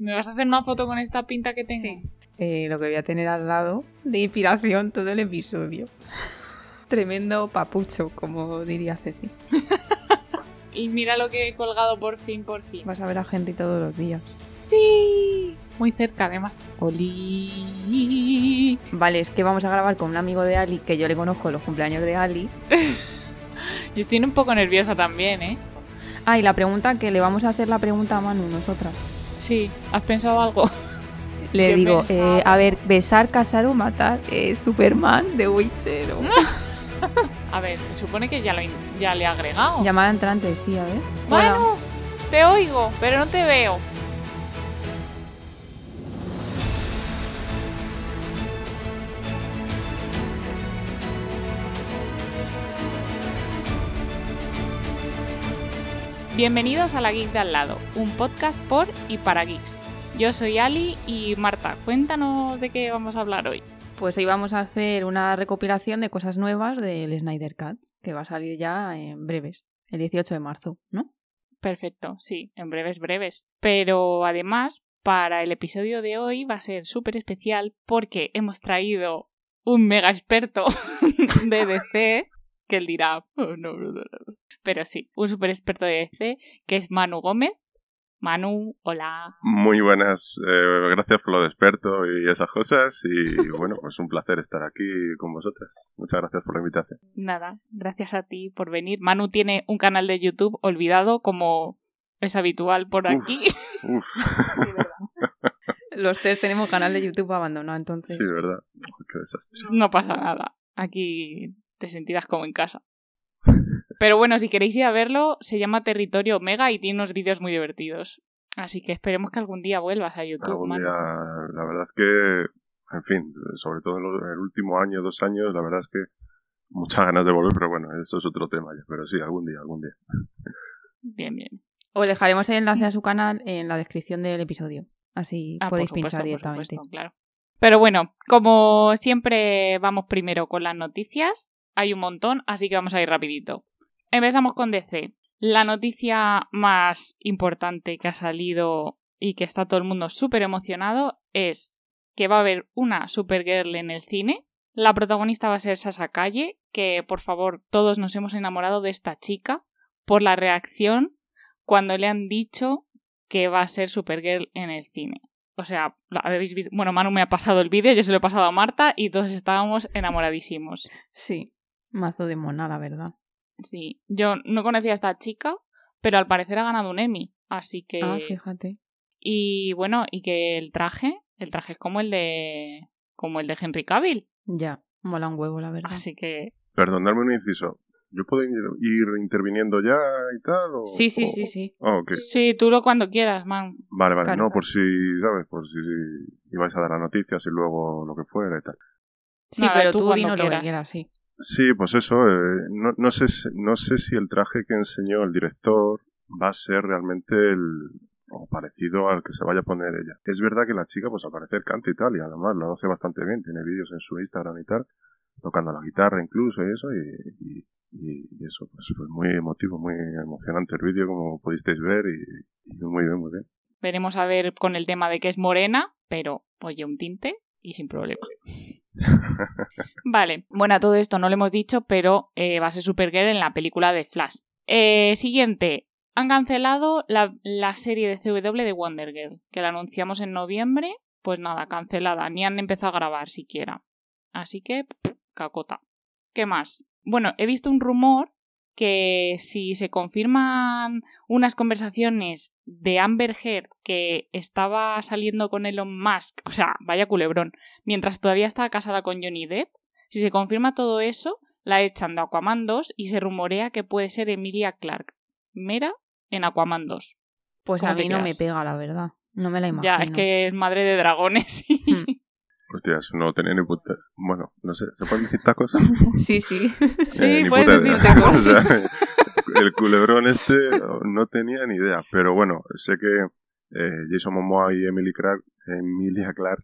¿Me vas a hacer una foto con esta pinta que tengo? Sí. Eh, lo que voy a tener al lado de inspiración todo el episodio. Tremendo papucho, como diría Ceci. Y mira lo que he colgado por fin, por fin. Vas a ver a Henry todos los días. Sí. Muy cerca, además. Oli. Vale, es que vamos a grabar con un amigo de Ali, que yo le conozco los cumpleaños de Ali. Yo estoy un poco nerviosa también, ¿eh? Ah, y la pregunta, que le vamos a hacer la pregunta a Manu nosotras. Sí. ¿Has pensado algo? Le ¿Qué digo, eh, a ver, besar, casar o matar. Eh, Superman de Witcher. o- A ver, se supone que ya, lo, in- ya le he agregado. Llamada entrante, sí, a ver. Bueno, te oigo, pero no te veo. Bienvenidos a La Geek de al lado, un podcast por y para geeks. Yo soy Ali y Marta, cuéntanos de qué vamos a hablar hoy. Pues hoy vamos a hacer una recopilación de cosas nuevas del Snyder Cut, que va a salir ya en breves, el 18 de marzo, ¿no? Perfecto, sí, en breves, breves. Pero además, para el episodio de hoy va a ser súper especial porque hemos traído un mega experto de DC, que él dirá, "Oh, no, no, no, no". Pero sí, un súper experto de DC, que es Manu Gómez. Manu, hola. Muy buenas, eh, gracias por lo de experto y esas cosas. Y bueno, pues un placer estar aquí con vosotras. Muchas gracias por la invitación. Nada, gracias a ti por venir. Manu tiene un canal de YouTube olvidado como es habitual por Uf. aquí. Uf, Los tres tenemos canal de YouTube abandonado, entonces. sí, ¿verdad? Qué desastre. No pasa nada. Aquí te sentirás como en casa. Pero bueno, si queréis ir a verlo, se llama Territorio Omega y tiene unos vídeos muy divertidos. Así que esperemos que algún día vuelvas a YouTube, Algún día, la verdad es que, en fin, sobre todo en lo- en el último año, dos años, la verdad es que muchas ganas de volver, pero bueno, eso es otro tema ya. Pero sí, algún día, algún día. Bien, bien. Os dejaremos el enlace a su canal en la descripción del episodio. Así Ah, podéis supuesto, pinchar directamente. supuesto, claro. Pero bueno, como siempre vamos primero con las noticias. Hay un montón, así que vamos a ir rapidito. Empezamos con DC. La noticia más importante que ha salido y que está todo el mundo súper emocionado es que va a haber una Supergirl en el cine. La protagonista va a ser Sasha Calle, que por favor todos nos hemos enamorado de esta chica por la reacción cuando le han dicho que va a ser Supergirl en el cine. O sea, habéis visto. Bueno, Manu me ha pasado el vídeo, yo se lo he pasado a Marta y todos estábamos enamoradísimos. Sí, mazo de mona, la verdad. Sí, yo no conocía a esta chica, pero al parecer ha ganado un Emmy. Así que. Ah, fíjate. y bueno, y que el traje, el traje es como el de. como el de Henry Cavill. Ya, mola un huevo, la verdad. Así que. Perdonadme un inciso. ¿Yo puedo ir, interviniendo ya y tal? O, Sí, sí, o- sí, sí. Ah, ok. Sí, tú lo cuando quieras, Manu. Vale, vale, no, por si, ¿sabes? Por si ibais a dar las noticias y luego lo que fuera y tal. Sí, Nada, pero tú tú, cuando dinos lo que quieras, sí. Sí, pues eso, eh, no, no, sé, no sé si el traje que enseñó el director va a ser realmente el o parecido al que se vaya a poner ella. Es verdad que la chica, pues al parecer canta y tal, y además lo hace bastante bien, tiene vídeos en su Instagram y tal, tocando la guitarra incluso y eso, y, y, y- eso, pues fue muy emotivo, muy emocionante el vídeo, como pudisteis ver, y, y muy bien, muy bien. Veremos a ver con el tema de que es morena, pero oye, un tinte y sin problema. Vale, bueno, a todo esto no lo hemos dicho, pero eh, va a ser Supergirl en la película de Flash. Eh, siguiente, han cancelado la, la serie de CW de Wonder Girl, que la anunciamos en noviembre. Pues nada, cancelada, ni han empezado a grabar siquiera. Así que, pff, cacota. ¿Qué más? Bueno, he visto un rumor que si se confirman unas conversaciones de Amber Heard que estaba saliendo con Elon Musk, o sea, vaya culebrón, mientras todavía estaba casada con Johnny Depp, si se confirma todo eso, la echan de Aquaman 2 y se rumorea que puede ser Emilia Clark, Mera, en Aquaman 2. Pues ¿Cómo a mí no me pega, la verdad. No me la imagino. Ya, es que es madre de dragones. Mm. Hostia, eso no tenía ni puta... Bueno, no sé, ¿se pueden decir tacos? Sí, sí. Sí, Eh, ni puedes puta decir tacos. O sea, el culebrón este no tenía ni idea. Pero bueno, sé que eh, Jason Momoa y Emily Clark, Emilia Clark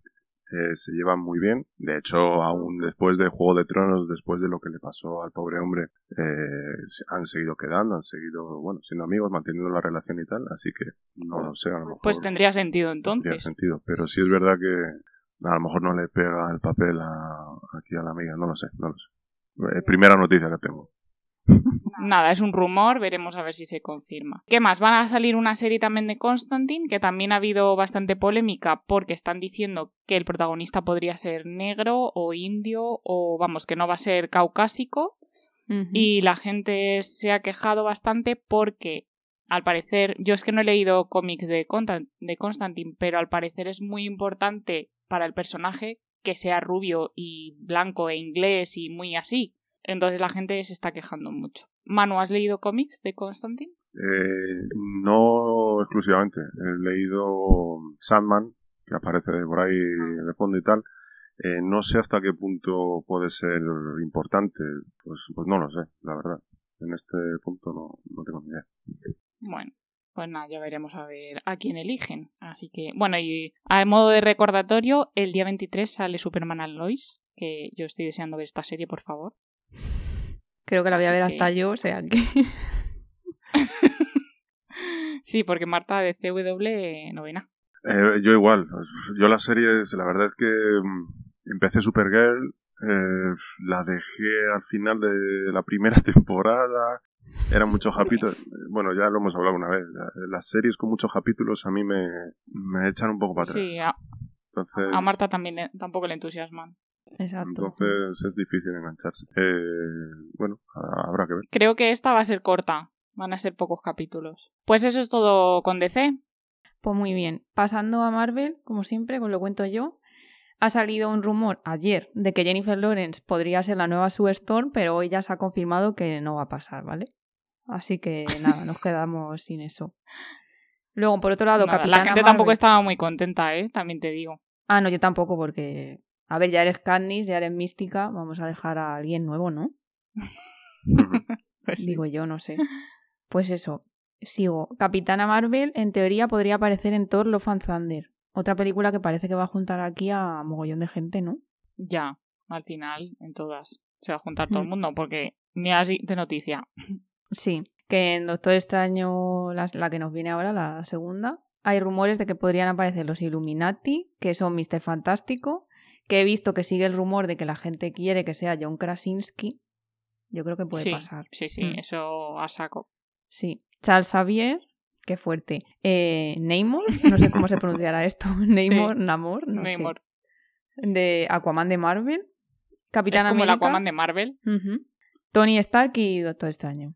eh, se llevan muy bien. De hecho, aún después de Juego de Tronos, después de lo que le pasó al pobre hombre, eh, han seguido quedando, han seguido, bueno, siendo amigos, manteniendo la relación y tal. Así que no lo sé, a lo mejor. Pues tendría sentido entonces. Tendría sentido. Pero sí es verdad que a lo mejor no le pega el papel a, aquí a la amiga, no lo sé, no lo sé. Eh, primera noticia que tengo. Nada, es un rumor, veremos a ver si se confirma. ¿Qué más? Van a salir una serie también de Constantine, que también ha habido bastante polémica porque están diciendo que el protagonista podría ser negro o indio o vamos, que no va a ser caucásico. Y la gente se ha quejado bastante porque, al parecer, yo es que no he leído cómics de, de Constantine, pero al parecer es muy importante para el personaje que sea rubio y blanco e inglés y muy así. Entonces la gente se está quejando mucho. Manu, ¿has leído cómics de Constantine? Eh, no exclusivamente. He leído Sandman, que aparece por ahí de fondo y tal. Eh, no sé hasta qué punto puede ser importante. Pues, pues no lo sé, la verdad. En este punto no, no tengo ni idea. Bueno, pues nada, ya veremos a ver a quién eligen. Así que, bueno, y a modo de recordatorio, el día 23 sale Superman al Lois, que yo estoy deseando ver esta serie, por favor. Creo que la voy a ver hasta yo, o sea que. sí, porque Marta de CW novena. Eh, yo igual. Yo las series, la verdad es que mm, empecé Supergirl, eh, la dejé al final de la primera temporada. Eran muchos capítulos. Bueno, ya lo hemos hablado una vez. Las series con muchos capítulos a mí me, me echan un poco para atrás. Sí, a, Entonces, a Marta también tampoco le entusiasman. Exacto. Entonces es difícil engancharse. Eh, bueno, habrá que ver. Creo que esta va a ser corta. Van a ser pocos capítulos. Pues eso es todo con DC. Pues muy bien. Pasando a Marvel, como siempre, con lo cuento yo. Ha salido un rumor ayer de que Jennifer Lawrence podría ser la nueva Sue Storm, pero hoy ya se ha confirmado que no va a pasar, ¿vale? Así que nada, nos quedamos sin eso. Luego, por otro lado, La gente tampoco estaba muy contenta, ¿eh? También te digo. Ah, no, yo tampoco, porque a ver, ya eres Candice, ya eres mística, vamos a dejar a alguien nuevo, ¿no? pues Digo yo, no sé. Pues eso, sigo. Capitana Marvel, en teoría, podría aparecer en Thor Love and Thunder. Otra película que parece que va a juntar aquí a mogollón de gente, ¿no? Ya, al final, en todas. Se va a juntar todo el mm. mundo, porque mira de noticia. Sí, que en Doctor Extraño, la, la que nos viene ahora, la segunda, hay rumores de que podrían aparecer los Illuminati, que son Mr. Fantástico, que he visto que sigue el rumor de que la gente quiere que sea John Krasinski. Yo creo que puede pasar. Sí, sí, mm. eso a saco. Sí. Charles Xavier, qué fuerte. Eh, Namor, no sé cómo se pronunciará esto. Namor, Namor, no Namor. De Aquaman de Marvel. Capitán es como el Aquaman de Marvel. Tony Stark y Doctor Extraño.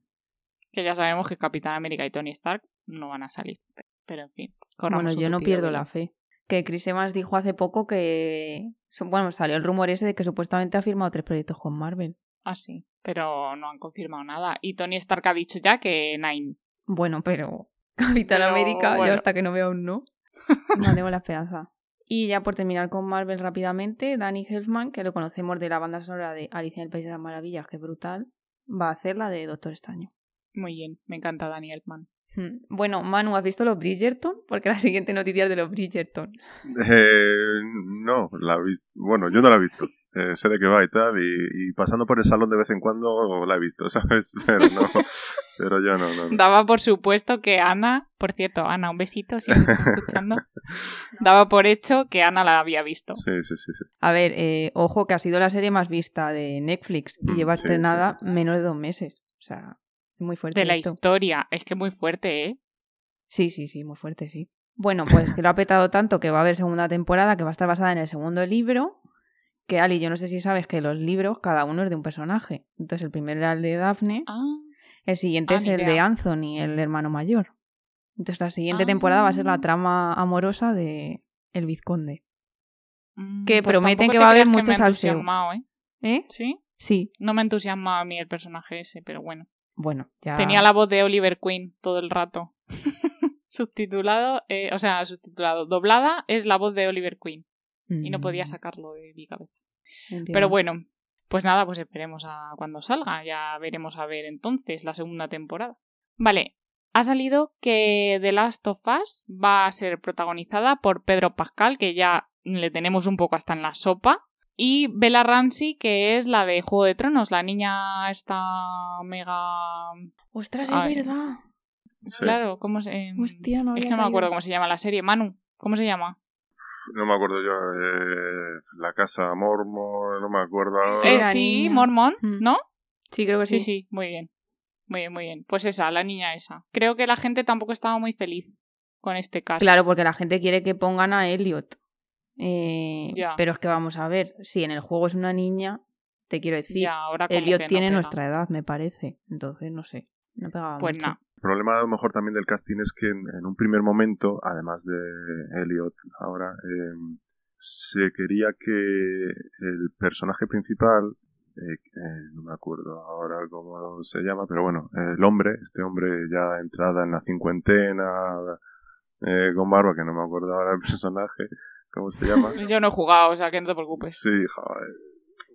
Que ya sabemos que Capitán América y Tony Stark no van a salir. Pero en fin. Bueno, yo no pierdo la fe. Que Chris Evans dijo hace poco que bueno, salió el rumor ese de que supuestamente ha firmado tres proyectos con Marvel. Ah, sí, pero no han confirmado nada. Y Tony Stark ha dicho ya que Nine. Bueno, pero Capitán América, yo hasta que no vea un no, no tengo la esperanza. Y ya por terminar con Marvel rápidamente, Danny Elfman, que lo conocemos de la banda sonora de Alicia en el País de las Maravillas, que brutal, va a hacer la de Doctor Extraño. Muy bien, me encanta Danny Elfman. Hmm. Bueno, Manu, ¿has visto los Bridgerton? Porque la siguiente noticia es de los Bridgerton. Eh, no, la visto. Bueno, yo no la he visto. Eh, sé de qué va y tal, y, pasando por el salón de vez en cuando la he visto, ¿sabes? Pero no, pero yo no, no, Daba por supuesto que Ana, por cierto, Ana, un besito si me estás escuchando, daba por hecho que Ana la había visto. Sí, sí, sí. sí. A ver, eh, ojo que ha sido la serie más vista de Netflix y mm, lleva estrenada menos de dos meses. O sea, muy fuerte. De la historia. Es que muy fuerte, ¿eh? Sí, sí, sí, muy fuerte, sí. Bueno, pues que lo ha petado tanto que va a haber segunda temporada que va a estar basada en el segundo libro. Que Ali, yo no sé si sabes que los libros cada uno es de un personaje. Entonces el primero era el de Daphne. Ah. El siguiente ah, es el de Anthony, el hermano mayor. Entonces la siguiente temporada va a ser la ah. trama amorosa de el vizconde. Mm, que pues prometen que va a haber mucho salseo. ¿eh? ¿Eh? ¿Sí? Sí. No me entusiasma a mí el personaje ese, pero bueno. Bueno, ya. Tenía la voz de Oliver Queen todo el rato. subtitulado, eh, o sea, subtitulado. Doblada es la voz de Oliver Queen. Y no podía mm. sacarlo de mi cabeza. Pero bueno, pues nada, pues esperemos a cuando salga. Ya veremos a ver entonces la segunda temporada. Vale, ha salido que The Last of Us va a ser protagonizada por Pedro Pascal, que ya le tenemos un poco hasta en la sopa. Y Bella Ramsey, que es la de Juego de Tronos, la niña esta mega... Ostras, es Ay. verdad. Sí. Claro, ¿cómo se...? Hostia, no es que no me acuerdo cómo se llama la serie. Manu, ¿cómo se llama? No me acuerdo yo. eh, la casa Mormo, no me acuerdo ahora. Sí, Eh, sí. Mormon, Mm. ¿no? Sí, creo que Sí, sí. sí, muy bien. Muy bien, muy bien. Pues esa, la niña esa. Creo que la gente tampoco estaba muy feliz con este caso. Claro, porque la gente quiere que pongan a Elliot. Eh, Ya. Pero es que vamos a ver, si en el juego es una niña, te quiero decir, Ya, ahora Elliot no tiene pega. nuestra edad, me parece. Entonces, no sé. No pegaba Pues mucho. El problema a lo mejor también del casting es que en, en un primer momento, además de Elliot ahora, eh, se quería que el personaje principal, eh, eh, no me acuerdo ahora cómo se llama, pero bueno, el hombre, este hombre ya entrada en la cincuentena, eh, con barba, que no me acuerdo ahora el personaje, ¿cómo se llama? Yo no he jugado, o sea que no te preocupes. Sí, joder.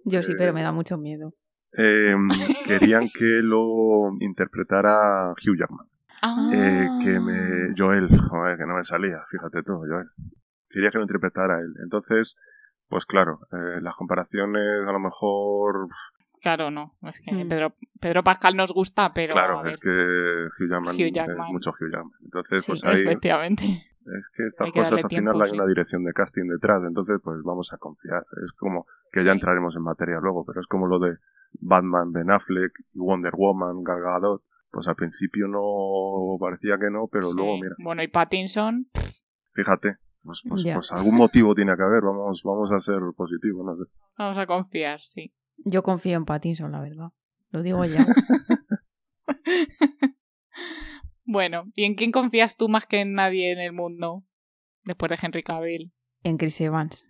Yo sí, Eh, pero me da mucho miedo. Eh, querían que lo interpretara Hugh Jackman. Ah. Eh, que me. Joel, joder, que no me salía, fíjate tú, Joel. Quería que lo interpretara él. Entonces, pues claro, eh, las comparaciones a lo mejor. Claro, no. Es que Mm. Pedro, Pedro Pascal nos gusta, pero. claro, a ver, es que Hugh Jackman, Hugh Jackman. es mucho Hugh Jackman. Entonces, Sí, pues ahí. Efectivamente. Es que estas que cosas al tiempo, final hay sí. una dirección de casting detrás, entonces pues vamos a confiar. Es como que Sí. ya entraremos en materia luego, pero es como lo de Batman, Ben Affleck y Wonder Woman, Gal Gadot. Pues al principio no parecía que no, pero Sí. luego mira, Bueno, y Pattinson. fíjate, pues, pues, pues algún motivo tiene que haber, vamos, vamos a ser positivos, no sé. Vamos a confiar, sí. Yo confío en Pattinson, la verdad. Lo digo ya. Bueno, ¿y en quién confías tú más que en nadie en el mundo? Después de Henry Cavill. en Chris Evans.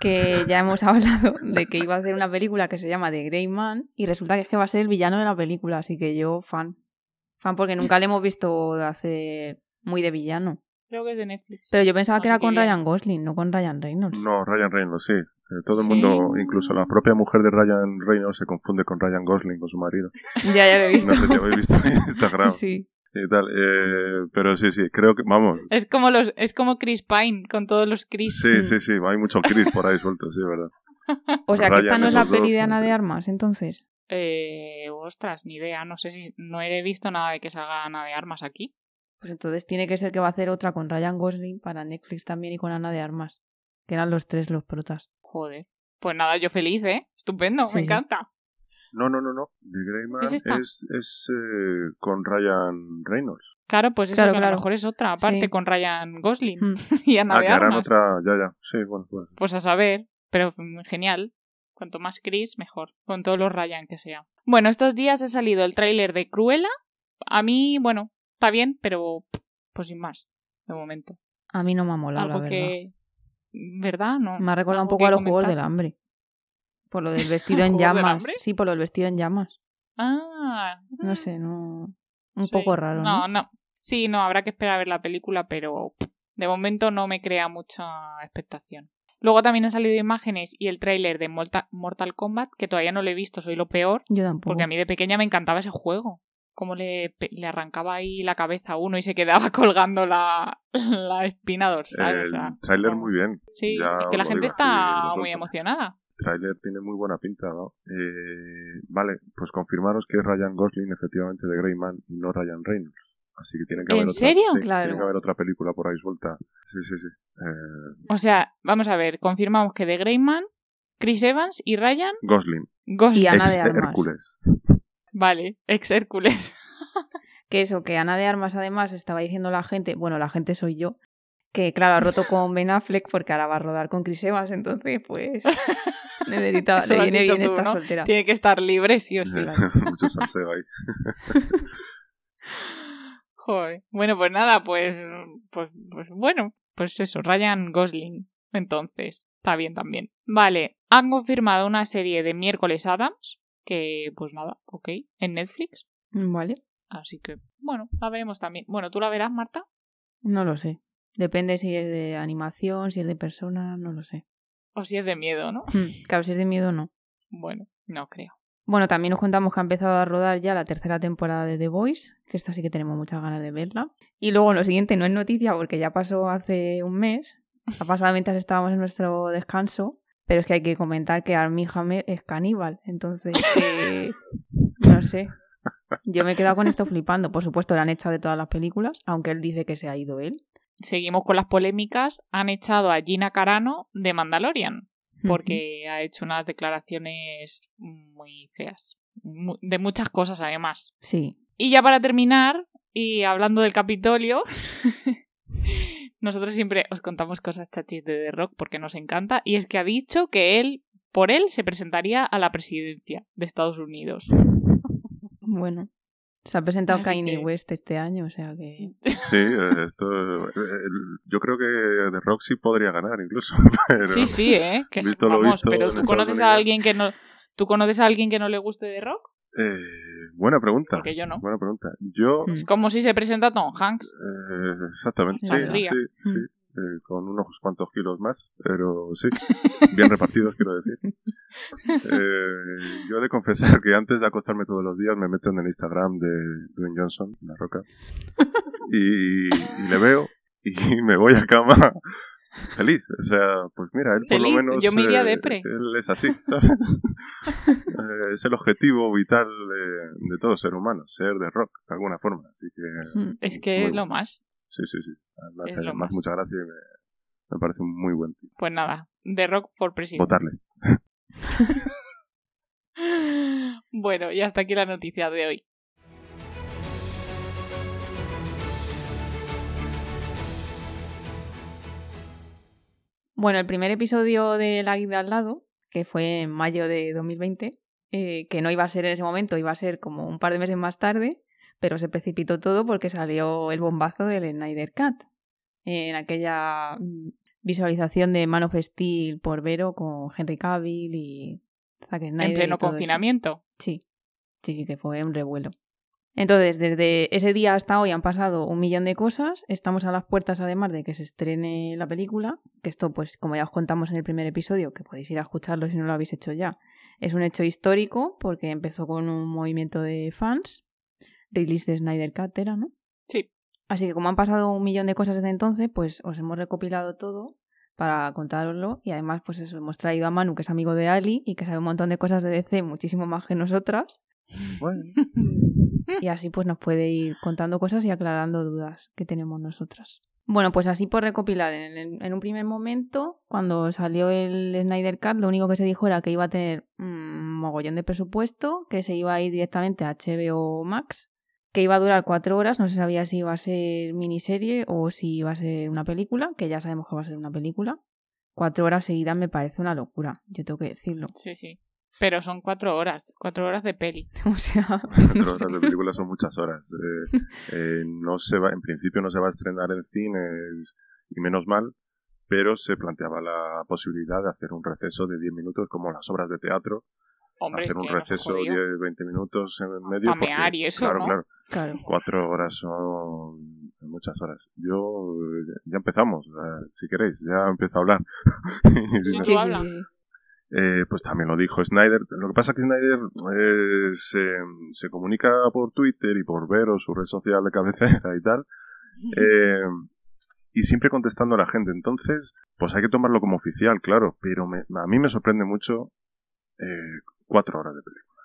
Que ya hemos hablado de que iba a hacer una película que se llama The Grey Man y resulta que es que va a ser el villano de la película, así que yo fan. Fan porque nunca le hemos visto de hacer muy de villano. Creo que es de Netflix. Pero yo pensaba que era con. Ryan Gosling, no con Ryan Reynolds. No, Ryan Reynolds, sí. Eh, Todo el Sí. mundo, incluso la propia mujer de Ryan Reynolds, se confunde con Ryan Gosling, con su marido. Ya, ya lo he visto. No sé si habéis visto en Instagram Sí. Y tal. Eh, pero sí, sí, creo que, vamos, Es como los, es como Chris Pine con todos los Chris. Sí, sí, sí, hay mucho Chris por ahí suelto, sí, verdad. O sea que esta no es la peli de. Ana de Armas, entonces. Eh, ostras, ni idea. No sé si no he visto nada de que salga Ana de Armas aquí. Pues entonces tiene que ser que va a hacer otra con Ryan Gosling para Netflix también y con Ana de Armas. Que eran los tres los protas. Joder. Pues nada, yo feliz, ¿eh? Estupendo, Sí, me sí. encanta. No, no, no, no. The Greyman ¿Es es, es, eh, con Ryan Reynolds. Claro, pues eso Claro, que a lo mejor es otra, aparte Sí. con Ryan Gosling Mm. y Ana Ah, de que harán otra, ya, ya. Sí, bueno, pues. Pues a saber, pero mm, genial. Cuanto más Chris, mejor. Con todos los Ryan que sea. Bueno, estos días ha salido el tráiler de Cruella. A mí, bueno, está bien, pero pues sin más, de momento. A mí no me ha molado, la Algo verdad. que... ¿Verdad? No. Me ha recordado un ¿Algo poco a los Juegos comentar? del Hambre. Por lo del vestido en ¿Juegos del llamas. Sí, por lo del vestido en llamas. Ah. No sé, no... Un Sí. poco raro, ¿no? No, no. Sí, no, habrá que esperar a ver la película, pero de momento no me crea mucha expectación. Luego también han salido imágenes y el tráiler de Morta- Mortal Kombat, que todavía no lo he visto, soy lo peor, Yo tampoco. porque a mí de pequeña me encantaba ese juego. Cómo le, le arrancaba ahí la cabeza a uno y se quedaba colgando la, la espina dorsal. o El sea, tráiler muy bien. Sí, ya es que la gente está muy emocionada. El tráiler tiene muy buena pinta, ¿no? Eh, vale, pues confirmaros que es Ryan Gosling efectivamente de Greyman y no Ryan Reynolds. Así que tiene que ¿En haber otra, serio? sí, Claro. Tiene que haber otra película por ahí suelta. Sí, sí, sí. Eh, O sea, vamos a ver, confirmamos que de Greyman, Chris Evans y Ryan Gosling, Gosling. Y Ana ex de Armas. Hércules. Vale, ex Hércules. Que eso, que Ana de Armas además estaba diciendo la gente, bueno, la gente soy yo, que claro, ha roto con Ben Affleck porque ahora va a rodar con Chris Evans, entonces pues necesita, le viene bien tú, estar ¿no? soltera. Tiene que estar libre, sí o sí. Mucho salseo ahí. Joder. Bueno, pues nada, pues, pues, pues bueno, pues eso, Ryan Gosling. Entonces, está bien también. Vale, han confirmado una serie de miércoles Adams, que pues nada, ok, en Netflix. Vale, Así que, bueno, la veremos también. Bueno, ¿tú la verás, Marta? no lo sé. Depende si es de animación, si es de persona, no lo sé. O si es de miedo, ¿no? Hmm, Claro, si es de miedo, no. Bueno, no creo. Bueno, también nos contamos que ha empezado a rodar ya la tercera temporada de The Voice, que esta sí que tenemos muchas ganas de verla. Y luego lo siguiente no es noticia porque ya pasó hace un mes, ha pasado mientras estábamos en nuestro descanso, pero es que hay que comentar que Armie Hammer es caníbal, entonces eh, no sé. Yo me he quedado con esto flipando. Por supuesto, la han echado de todas las películas, aunque él dice que se ha ido él. Seguimos con las polémicas. Han echado a Gina Carano de Mandalorian porque ha hecho unas declaraciones muy feas. De muchas cosas, además. Sí. Y ya para terminar, y hablando del Capitolio, nosotros siempre os contamos cosas chachis de The Rock porque nos encanta, y es que ha dicho que él, por él, se presentaría a la presidencia de Estados Unidos. Bueno. Se ha presentado Así Kanye que- West este año, o sea que... Sí, eh, esto, eh, yo creo que The Rock sí podría ganar incluso. Pero, Sí, sí, ¿eh? Que es- Visto lo vamos, visto pero ¿tú conoces a alguien que no... ¿Tú conoces a alguien que no le guste The Rock? eh, buena pregunta. Porque yo no. Buena pregunta. Yo. Es como si se presenta Tom Hanks. eh, exactamente, sí, sí, Mm. Eh, con unos cuantos kilos más, pero sí, bien repartidos, quiero decir. Eh, yo he de confesar que antes de acostarme todos los días me meto en el Instagram de Dwayne Johnson, La Roca, y, y le veo y me voy a cama feliz. O sea, pues mira, él por Feliz, lo menos... yo me iría eh, depre. Él es así, ¿sabes? Eh, es el objetivo vital de, de todo ser humano, ser de rock, de alguna forma. Así que... Mm. Es que es lo más. Sí, sí, sí. Además, Es lo además, más. muchas gracias y me, me parece un muy buen tío. Pues nada, The Rock for President. Votarle. Bueno, y hasta aquí la noticia de hoy. Bueno, el primer episodio de La Guía de al lado, que fue en mayo de 2020, eh, que no iba a ser en ese momento, iba a ser como un par de meses más tarde, pero se precipitó todo porque salió el bombazo del Snyder Cut. En aquella mm, visualización de Man of Steel por Vero con Henry Cavill y Zack Snyder. en pleno eso. confinamiento. Sí, sí, que fue un revuelo. Entonces, desde ese día hasta hoy han pasado un millón de cosas. Estamos a las puertas, además de que se estrene la película. Que esto, pues, como ya os contamos en el primer episodio, que podéis ir a escucharlo si no lo habéis hecho ya, es un hecho histórico porque empezó con un movimiento de fans. Release de Snyder Cut era, ¿no? Sí. Así que como han pasado un millón de cosas desde entonces, pues os hemos recopilado todo para contároslo y además pues eso, hemos traído a Manu, que es amigo de Ali y que sabe un montón de cosas de DC, muchísimo más que nosotras. Bueno, Y así pues nos puede ir contando cosas y aclarando dudas que tenemos nosotras. Bueno, pues así por recopilar, en, en- en un primer momento, cuando salió el Snyder Cut, lo único que se dijo era que iba a tener un mogollón de presupuesto, que se iba a ir directamente a HBO Max, que iba a durar cuatro horas, no se sabía si iba a ser miniserie o si iba a ser una película, que ya sabemos que va a ser una película. Cuatro horas seguidas me parece una locura, yo tengo que decirlo. Sí, sí. Pero son cuatro horas, cuatro horas de peli. O sea, cuatro no sé. horas de película son muchas horas. Eh, eh, no se va, en principio no se va a estrenar en cines y menos mal, pero se planteaba la posibilidad de hacer un receso de 10 minutos como las obras de teatro, Hacer un receso jodido. 10, 20 minutos en medio. Mear y eso, claro, ¿no? claro, Claro. cuatro horas son muchas horas. Yo, ya empezamos, si queréis, ya empiezo a hablar. Sí, no- habla. eh, pues también lo dijo Snyder. Lo que pasa es que Snyder eh, se, se comunica por Twitter y por Vero, su red social de cabecera y tal, eh, y siempre contestando a la gente. Entonces, pues hay que tomarlo como oficial, claro, pero me- a mí me sorprende mucho eh, cuatro horas de película.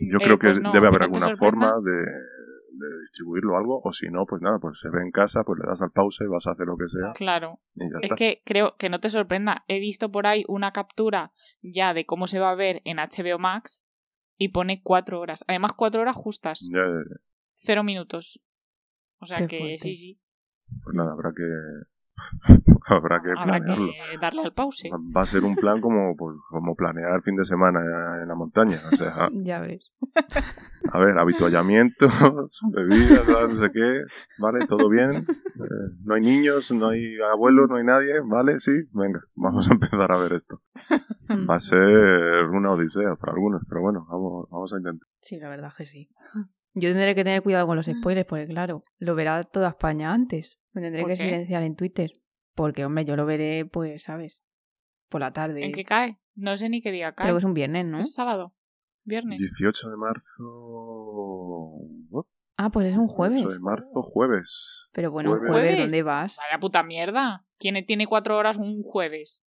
Yo Eh, creo que pues no, debe haber alguna sorprenda. forma de, de distribuirlo o algo, o si no, pues nada, pues se ve en casa, pues le das al pause, vas a hacer lo que sea Claro. y ya Es está. que creo que no te sorprenda. He visto por ahí una captura ya de cómo se va a ver en HBO Max y pone cuatro horas. Además, cuatro horas justas. Ya, ya, ya. Cero minutos. O sea Qué que fuerte. sí, sí. pues nada, habrá que habrá que Habrá planearlo. que darle al pause. Va a ser un plan como, pues, como planear fin de semana en la montaña. O sea, Ya ves. a ver, habituallamientos, bebidas, no sé qué, ¿vale? ¿Todo bien? Eh, no hay niños, no hay abuelos, no hay nadie, ¿vale? Sí, venga, vamos a empezar a ver esto. Va a ser una odisea para algunos, pero bueno, vamos, vamos a intentar. Sí, la verdad que sí. Yo tendré que tener cuidado con los spoilers, porque claro, lo verá toda España antes. Me tendré ¿Por que qué? silenciar en Twitter. Porque, hombre, yo lo veré, pues, ¿sabes? Por la tarde. ¿En qué cae? No sé ni qué día cae. Creo que es un viernes, ¿no? ¿Es sábado? ¿Viernes? 18 de marzo... ¿what? Ah, pues es un jueves. 18 de marzo, jueves. Pero bueno, un Jueves. jueves, ¿Jueves? ¿dónde vas? Vaya puta mierda. ¿Quién tiene cuatro horas un jueves?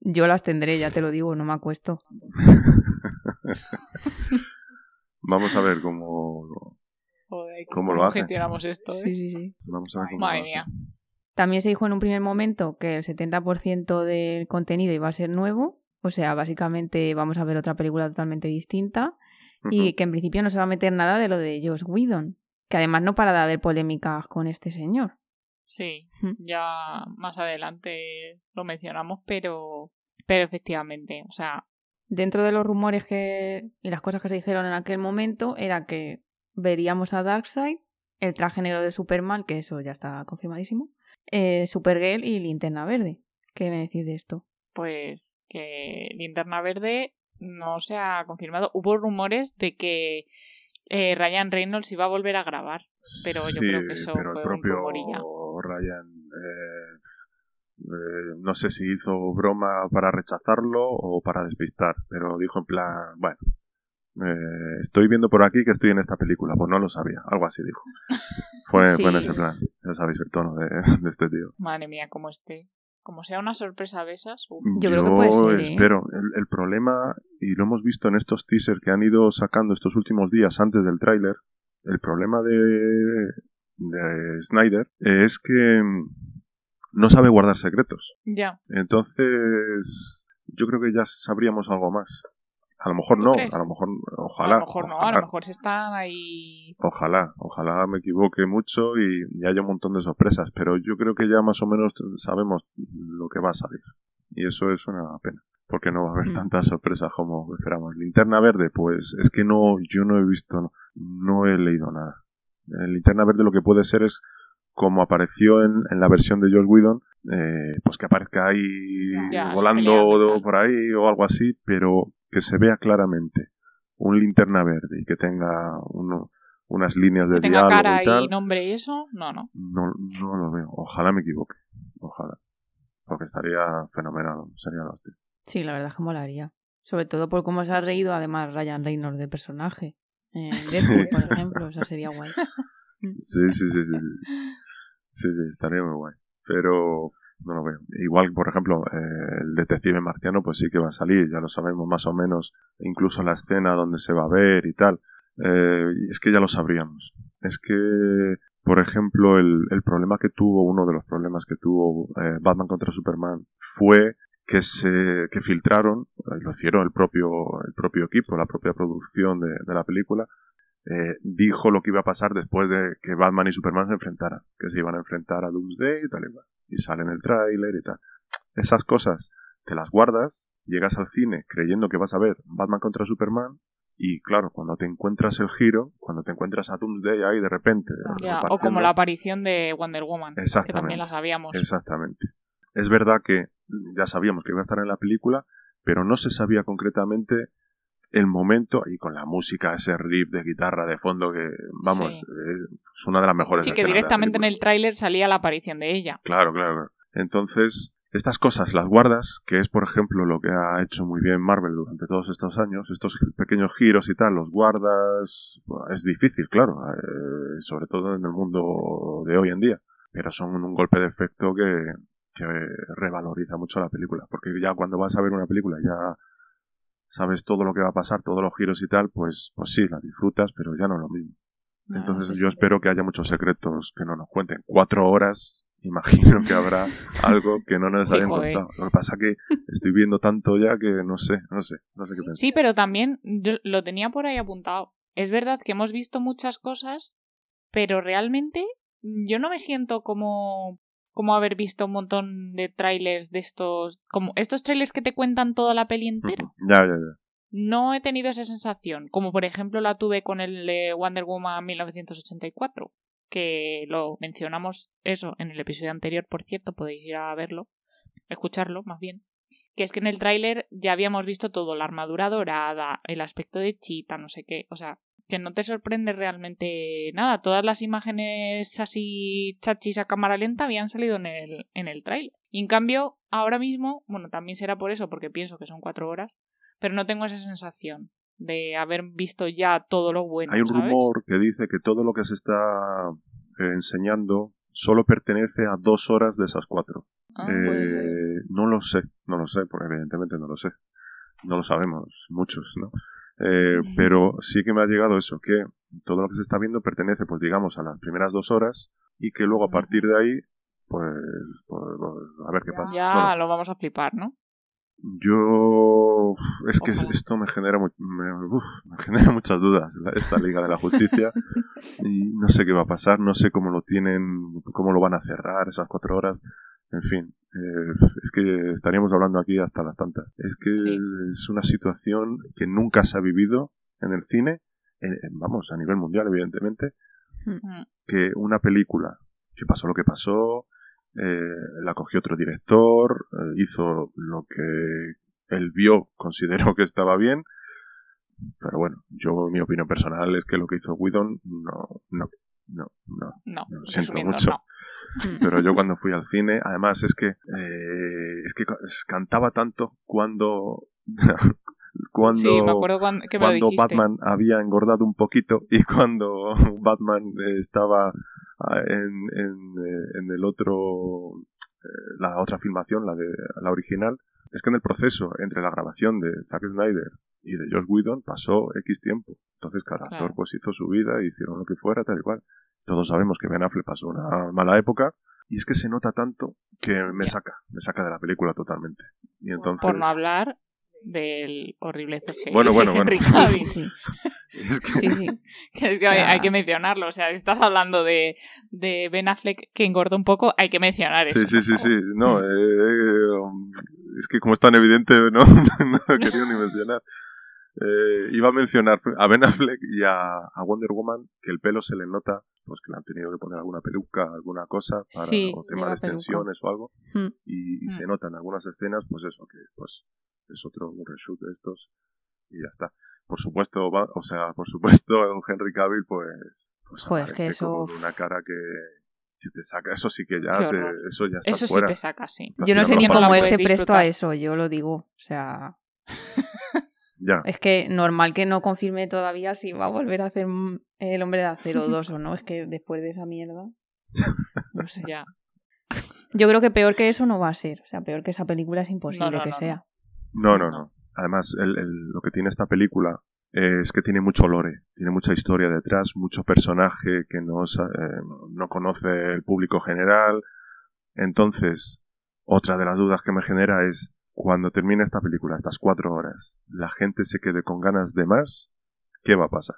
Yo las tendré, ya te lo digo, no me acuesto. Vamos a ver cómo, Joder, ¿Cómo lo hacen? gestionamos esto? eh? Sí, sí, sí. vamos a ver cómo Madre lo mía. hacen. También se dijo en un primer momento que el 70% del contenido iba a ser nuevo, o sea, básicamente vamos a ver otra película totalmente distinta y que en principio no se va a meter nada de lo de Josh Whedon, que además no para de haber polémicas con este señor. Sí, ya más adelante lo mencionamos, pero, pero efectivamente, o sea, Dentro de los rumores que y las cosas que se dijeron en aquel momento era que veríamos a Darkseid, el traje negro de Superman, que eso ya está confirmadísimo, eh, Supergirl y Linterna Verde. ¿Qué me decís de esto? pues que Linterna Verde no se ha confirmado. Hubo rumores de que eh, Ryan Reynolds iba a volver a grabar. Pero yo creo que eso pero fue el un propio rumor y ya. Ryan eh, eh, no sé si hizo broma para rechazarlo o para despistar, pero dijo en plan, bueno, eh, estoy viendo por aquí que estoy en esta película, pues no lo sabía, algo así dijo. Fue, fue en Sí. ese plan, ya sabéis el tono de, de este tío. Madre mía, como esté. Como sea una sorpresa de esas. uf. Yo creo que puede ser, ¿eh? espero. El, el problema, y lo hemos visto en estos teasers que han ido sacando estos últimos días antes del tráiler, el problema de, de Snyder es que mm, no sabe guardar secretos. Ya. Entonces, yo creo que ya sabríamos algo más. A lo mejor ¿Tú no, crees? a lo mejor, ojalá. a lo mejor no, a lo mejor se están ahí. Ojalá, ojalá me equivoque mucho y, y haya un montón de sorpresas, pero yo creo que ya más o menos sabemos lo que va a salir. Y eso es una pena, porque no va a haber Mm. tantas sorpresas como esperamos. Linterna Verde, pues es que no, yo no he visto, no, no he leído nada. En Linterna Verde lo que puede ser es como apareció en, en la versión de Joel Whedon, eh, pues que aparezca ahí Ya, volando por ahí o algo así, pero que se vea claramente un linterna verde y que tenga uno, unas líneas de Que tenga diálogo cara y tal, y nombre y eso. No, no. no, no lo veo. Ojalá me equivoque. Ojalá. Porque estaría fenomenal. Sería la hostia. Sí, la verdad es que molaría. Sobre todo por cómo se ha reído además Ryan Reynolds del personaje. En Deadpool, por ejemplo, o sea, sería guay. Sí, sí, sí, sí. Sí, sí, sí, estaría muy guay. Pero no lo veo. Igual, por ejemplo, eh, el detective marciano, pues sí que va a salir, ya lo sabemos más o menos. Incluso la escena donde se va a ver y tal. Eh, es que ya lo sabríamos. Es que, por ejemplo, el, el problema que tuvo, uno de los problemas que tuvo eh, Batman contra Superman fue que se que filtraron, eh, lo hicieron el propio, el propio equipo, la propia producción de, de la película, eh, dijo lo que iba a pasar después de que Batman y Superman se enfrentaran, que se iban a enfrentar a Doomsday y tal y cual. Y sale en el tráiler y tal. Esas cosas te las guardas, llegas al cine creyendo que vas a ver Batman contra Superman y claro, cuando te encuentras el giro, cuando te encuentras a Doomsday ahí de repente. Ya, o como la aparición de Wonder Woman. Que también la sabíamos. Exactamente. Es verdad que ya sabíamos que iba a estar en la película, pero no se sabía concretamente el momento y con la música, ese riff de guitarra de fondo que, vamos, Sí. es una de las mejores. Sí, que directamente en el tráiler salía la aparición de ella. Claro, claro, claro. Entonces, estas cosas las guardas, que es, por ejemplo, lo que ha hecho muy bien Marvel durante todos estos años, estos pequeños giros y tal, los guardas. Bueno, es difícil, claro, eh, sobre todo en el mundo de hoy en día, pero son un golpe de efecto que, que revaloriza mucho la película, porque ya cuando vas a ver una película ya sabes todo lo que va a pasar, todos los giros y tal, pues, pues sí, la disfrutas, pero ya no es lo mismo. Entonces pues yo sí. espero que haya muchos secretos que no nos cuenten. Cuatro horas, imagino que habrá algo que no nos Sí, hayan joder. contado. Lo que pasa que estoy viendo tanto ya que no sé, no sé, no sé qué pensar. Sí, pero también lo tenía por ahí apuntado. Es verdad que hemos visto muchas cosas, pero realmente yo no me siento como como haber visto un montón de trailers de estos, como estos trailers que te cuentan toda la peli entera. Ya, ya, ya. No he tenido esa sensación, como por ejemplo la tuve con el de Wonder Woman 1984, que lo mencionamos eso en el episodio anterior, por cierto, podéis ir a verlo, escucharlo más bien. Que es que en el tráiler ya habíamos visto todo, la armadura dorada, el aspecto de Chita, no sé qué, o sea, que no te sorprende realmente nada. Todas las imágenes así chachis a cámara lenta habían salido en el, en el tráiler. Y en cambio, ahora mismo, bueno, también será por eso, porque pienso que son cuatro horas, pero no tengo esa sensación de haber visto ya todo lo bueno. Hay un ¿sabes? rumor que dice que todo lo que se está eh, enseñando solo pertenece a dos horas de esas cuatro. Ah, Eh, no lo sé, no lo sé, porque evidentemente no lo sé. No lo sabemos, muchos, ¿no? Eh, pero sí que me ha llegado eso, que todo lo que se está viendo pertenece, pues digamos, a las primeras dos horas y que luego a partir de ahí, pues, pues, a ver qué pasa. Ya Bueno, lo vamos a flipar, ¿no? yo es que Ojalá. esto me genera me, uf, me genera muchas dudas esta Liga de la Justicia y no sé qué va a pasar no sé cómo lo tienen cómo lo van a cerrar esas cuatro horas en fin eh, es que estaríamos hablando aquí hasta las tantas es que Sí. es una situación que nunca se ha vivido en el cine en- vamos a nivel mundial evidentemente Mm. que una película que pasó lo que pasó, eh, la cogió otro director, eh, hizo lo que él vio, consideró que estaba bien, pero bueno, yo mi opinión personal es que lo que hizo Whedon no, no, no, no. No, Lo siento mucho. no. Pero yo cuando fui al cine, además es que eh, es que cantaba tanto cuando cuando Sí, me acuerdo cuando, que me lo cuando dijiste. Batman había engordado un poquito y cuando Batman estaba ah, en, en, eh, en el otro eh, la otra filmación la de la original es que en el proceso entre la grabación de Zack Snyder y de Josh Whedon pasó X tiempo entonces cada Claro. actor pues hizo su vida hicieron lo que fuera tal y cual todos sabemos que Ben Affleck pasó una mala época y es que se nota tanto que me saca me saca de la película totalmente y entonces Por no hablar del horrible CGI Bueno, bueno, de Henry bueno. Cavill. Sí, sí, es que sí, sí. Que es que O sea- hay, que mencionarlo. O sea, si estás hablando de, de Ben Affleck que engorda un poco, hay que mencionar eso. Sí, sí, sí, sí. No, Mm. eh, eh, um, es que como es tan evidente, no, no he querido ni mencionar. Eh, iba a mencionar a Ben Affleck y a, a Wonder Woman que el pelo se le nota, pues que le han tenido que poner alguna peluca, alguna cosa, para, Sí, o tema de extensiones o algo, Mm. y, y Mm. se nota en algunas escenas, pues eso, que pues es otro reshoot de estos y ya está. Por supuesto, va- o sea, por supuesto, Henry Cavill, pues, pues Joder, que aparece con eso- una cara que, que te saca, eso sí que ya, te- eso ya está Eso sí te saca, sí. Estás Yo no sé ni cómo él se prestó disfrutar. a eso, yo lo digo. O sea, Ya. es que normal que no confirme todavía si va a volver a hacer mm, el hombre de acero 2 o no. Es que después de esa mierda. No sé. Ya. Yo creo que peor que eso no va a ser. O sea, peor que esa película es imposible No, no, que no, sea. No, no, no. Además, el- el- lo que tiene esta película es que tiene mucho lore, tiene mucha historia detrás, mucho personaje que no, eh, no conoce el público general. Entonces, otra de las dudas que me genera es, cuando termine esta película, estas cuatro horas, la gente se quede con ganas de más, ¿qué va a pasar?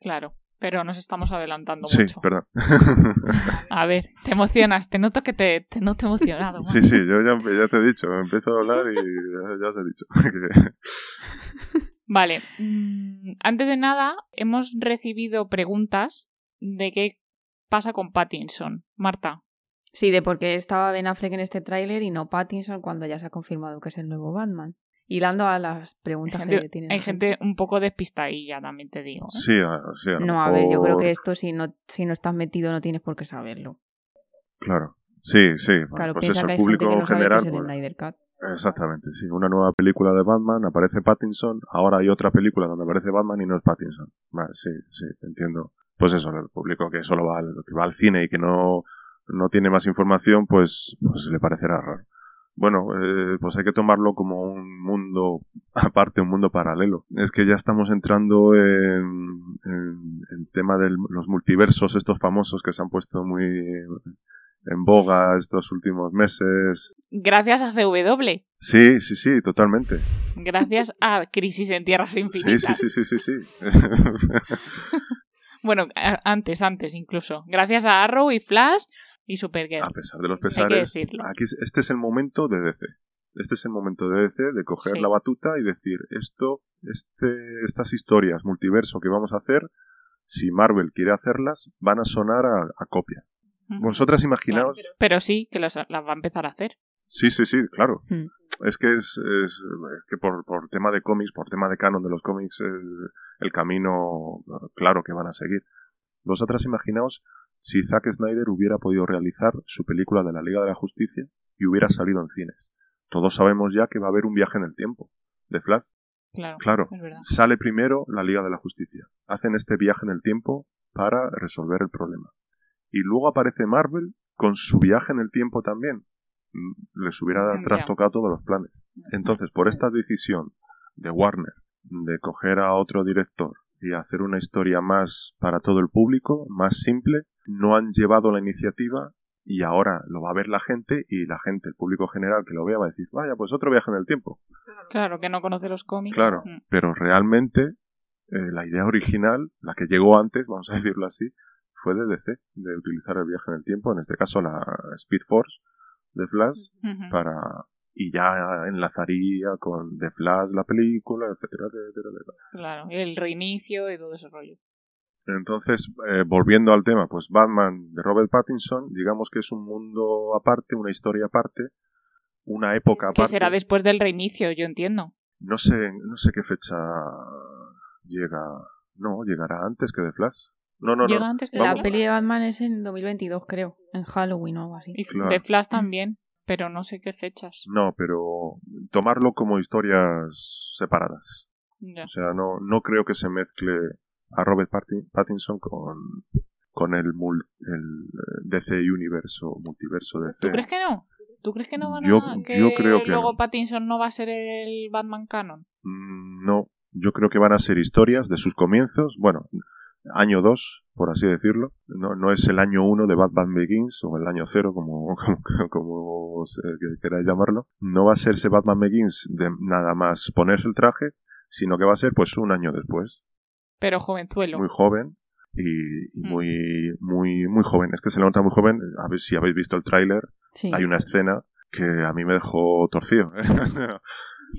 Claro. Pero nos estamos adelantando Sí, mucho. perdón. A ver, te emocionas. Te noto que te, te noto emocionado. sí, sí, yo ya, ya te he dicho, empiezo a hablar y ya, ya os he dicho. Vale. mm, Antes de nada, hemos recibido preguntas de qué pasa con Pattinson. Marta. Sí, de por qué estaba Ben Affleck en este tráiler y no Pattinson cuando ya se ha confirmado que es el nuevo Batman. Hilando a las preguntas gente, que tiene. hay gente un poco despistadilla, también te digo. ¿eh? sí, a, sí, a No, a ver, yo creo que esto si no, si no estás metido no tienes por qué saberlo. Claro. Sí, sí. Claro, pues eso, que el público gente que en no general. es el pues, exactamente, sí. Una nueva película de Batman, aparece Pattinson. Ahora hay otra película donde aparece Batman y no es Pattinson. Vale, sí, sí, entiendo. Pues eso, el público que solo va al, que va al cine y que no, no tiene más información, pues, pues le parecerá raro. Bueno, eh, pues hay que tomarlo como un mundo aparte, un mundo paralelo. Es que ya estamos entrando en, en, en tema de los multiversos, estos famosos que se han puesto muy en boga estos últimos meses. Gracias a CW. Sí, sí, sí, totalmente. Gracias a Crisis en Tierras Infinitas. sí, sí, sí, sí, sí. Bueno, antes, antes incluso. Gracias a Arrow y Flash y Supergirl. A pesar de los Hay que pesares, decirlo. aquí es- este es el momento de DC. Este es el momento de DC de coger Sí. la batuta y decir esto, este, estas historias multiverso que vamos a hacer, si Marvel quiere hacerlas, van a sonar a, a copia. Vosotras imaginaos. Claro, pero sí, que las, las va a empezar a hacer. Sí, sí, sí, claro. Hmm. Es que es, es- es que por, por tema de cómics, por tema de canon de los cómics, el, el camino claro que van a seguir. Vosotras imaginaos si Zack Snyder hubiera podido realizar su película de la Liga de la Justicia y hubiera salido en cines. Todos sabemos ya que va a haber un viaje en el tiempo de Flash. Claro, sale primero la Liga de la Justicia. Hacen este viaje en el tiempo para resolver el problema. Y luego aparece Marvel con su viaje en el tiempo también. mm, les hubiera trastocado todos los planes. Entonces, por esta decisión de Warner de coger a otro director y hacer una historia más para todo el público, más simple, no han llevado la iniciativa y ahora lo va a ver la gente y la gente, el público general que lo vea va a decir, vaya, pues otro viaje en el tiempo. Claro, que no conoce los cómics. Claro, Mm. pero realmente eh, la idea original, la que llegó antes, vamos a decirlo así, fue de DC, de utilizar el viaje en el tiempo, en este caso la Speed Force de Flash, para y ya enlazaría con The Flash la película, etcétera, etcétera, etcétera. Claro, el reinicio y todo ese rollo. Entonces, eh, volviendo al tema, pues Batman de Robert Pattinson, digamos que es un mundo aparte, una historia aparte, una época Que aparte. será después del reinicio, yo entiendo. No sé, no sé qué fecha llega. No, llegará antes que The Flash. No, no, Llega no. antes que La Vamos. peli de Batman es en 2022, creo. En Halloween o algo así. Y Claro. de Flash también, pero no sé qué fechas. No, pero tomarlo como historias separadas. Ya. O sea, no, no creo que se mezcle a Robert Pattinson con, con el, mul- el eh, DC Universo, multiverso DC. ¿Tú crees que no? ¿Tú crees que no van Yo- a... yo creo que luego no. Pattinson no va a ser el Batman canon? Mm, No, yo creo que van a ser historias de sus comienzos. Bueno, año 2, por así decirlo. No, no es el año 1 de Batman Begins o el año 0, como, como, como que queráis llamarlo. No va a ser ese Batman Begins de nada más ponerse el traje, sino que va a ser pues un año después. Pero jovenzuelo. Muy joven y, y Mm. muy, muy, muy joven. Es que se le nota muy joven. A ver si habéis visto el tráiler. Sí. Hay una escena que a mí me dejó torcido.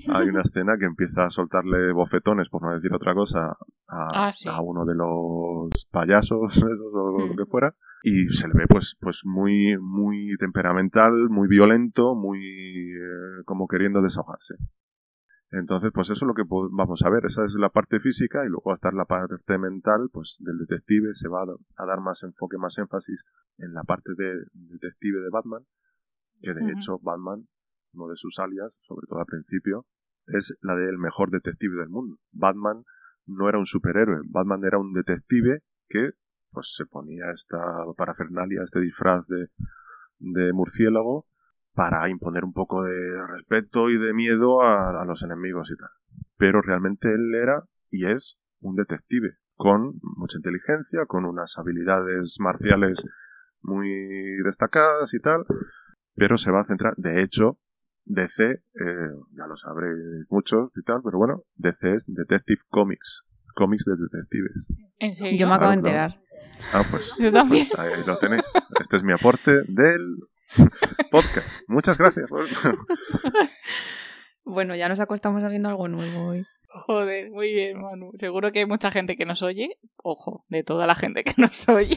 Hay una escena que empieza a soltarle bofetones, por no decir otra cosa, a, Ah, sí. a uno de los payasos esos, o lo Hmm. que fuera. Y se le ve pues, pues muy, muy temperamental, muy violento, muy eh, como queriendo desahogarse. Entonces, pues eso es lo que vamos a ver. Esa es la parte física y luego va a estar la parte mental, pues del detective. Se va a, dar más enfoque, más énfasis en la parte de detective de Batman, que de hecho Batman, uno de sus alias, sobre todo al principio, es la del mejor detective del mundo. Batman no era un superhéroe, Batman era un detective que pues se ponía esta parafernalia, este disfraz de, de murciélago para imponer un poco de respeto y de miedo a, a los enemigos y tal. Pero realmente él era y es un detective con mucha inteligencia, con unas habilidades marciales muy destacadas y tal, pero se va a centrar, de hecho, DC, eh, ya lo sabréis muchos y tal, pero bueno, DC es Detective Comics, cómics de detectives. ¿En serio? Yo me acabo de claro. enterar. Ah, pues, Yo también. pues ahí lo tenéis. Este es mi aporte del podcast. Muchas gracias. Bueno, ya nos acostamos sabiendo algo nuevo hoy. Joder, muy bien, Manu. Seguro que hay mucha gente que nos oye. Ojo, de toda la gente que nos oye.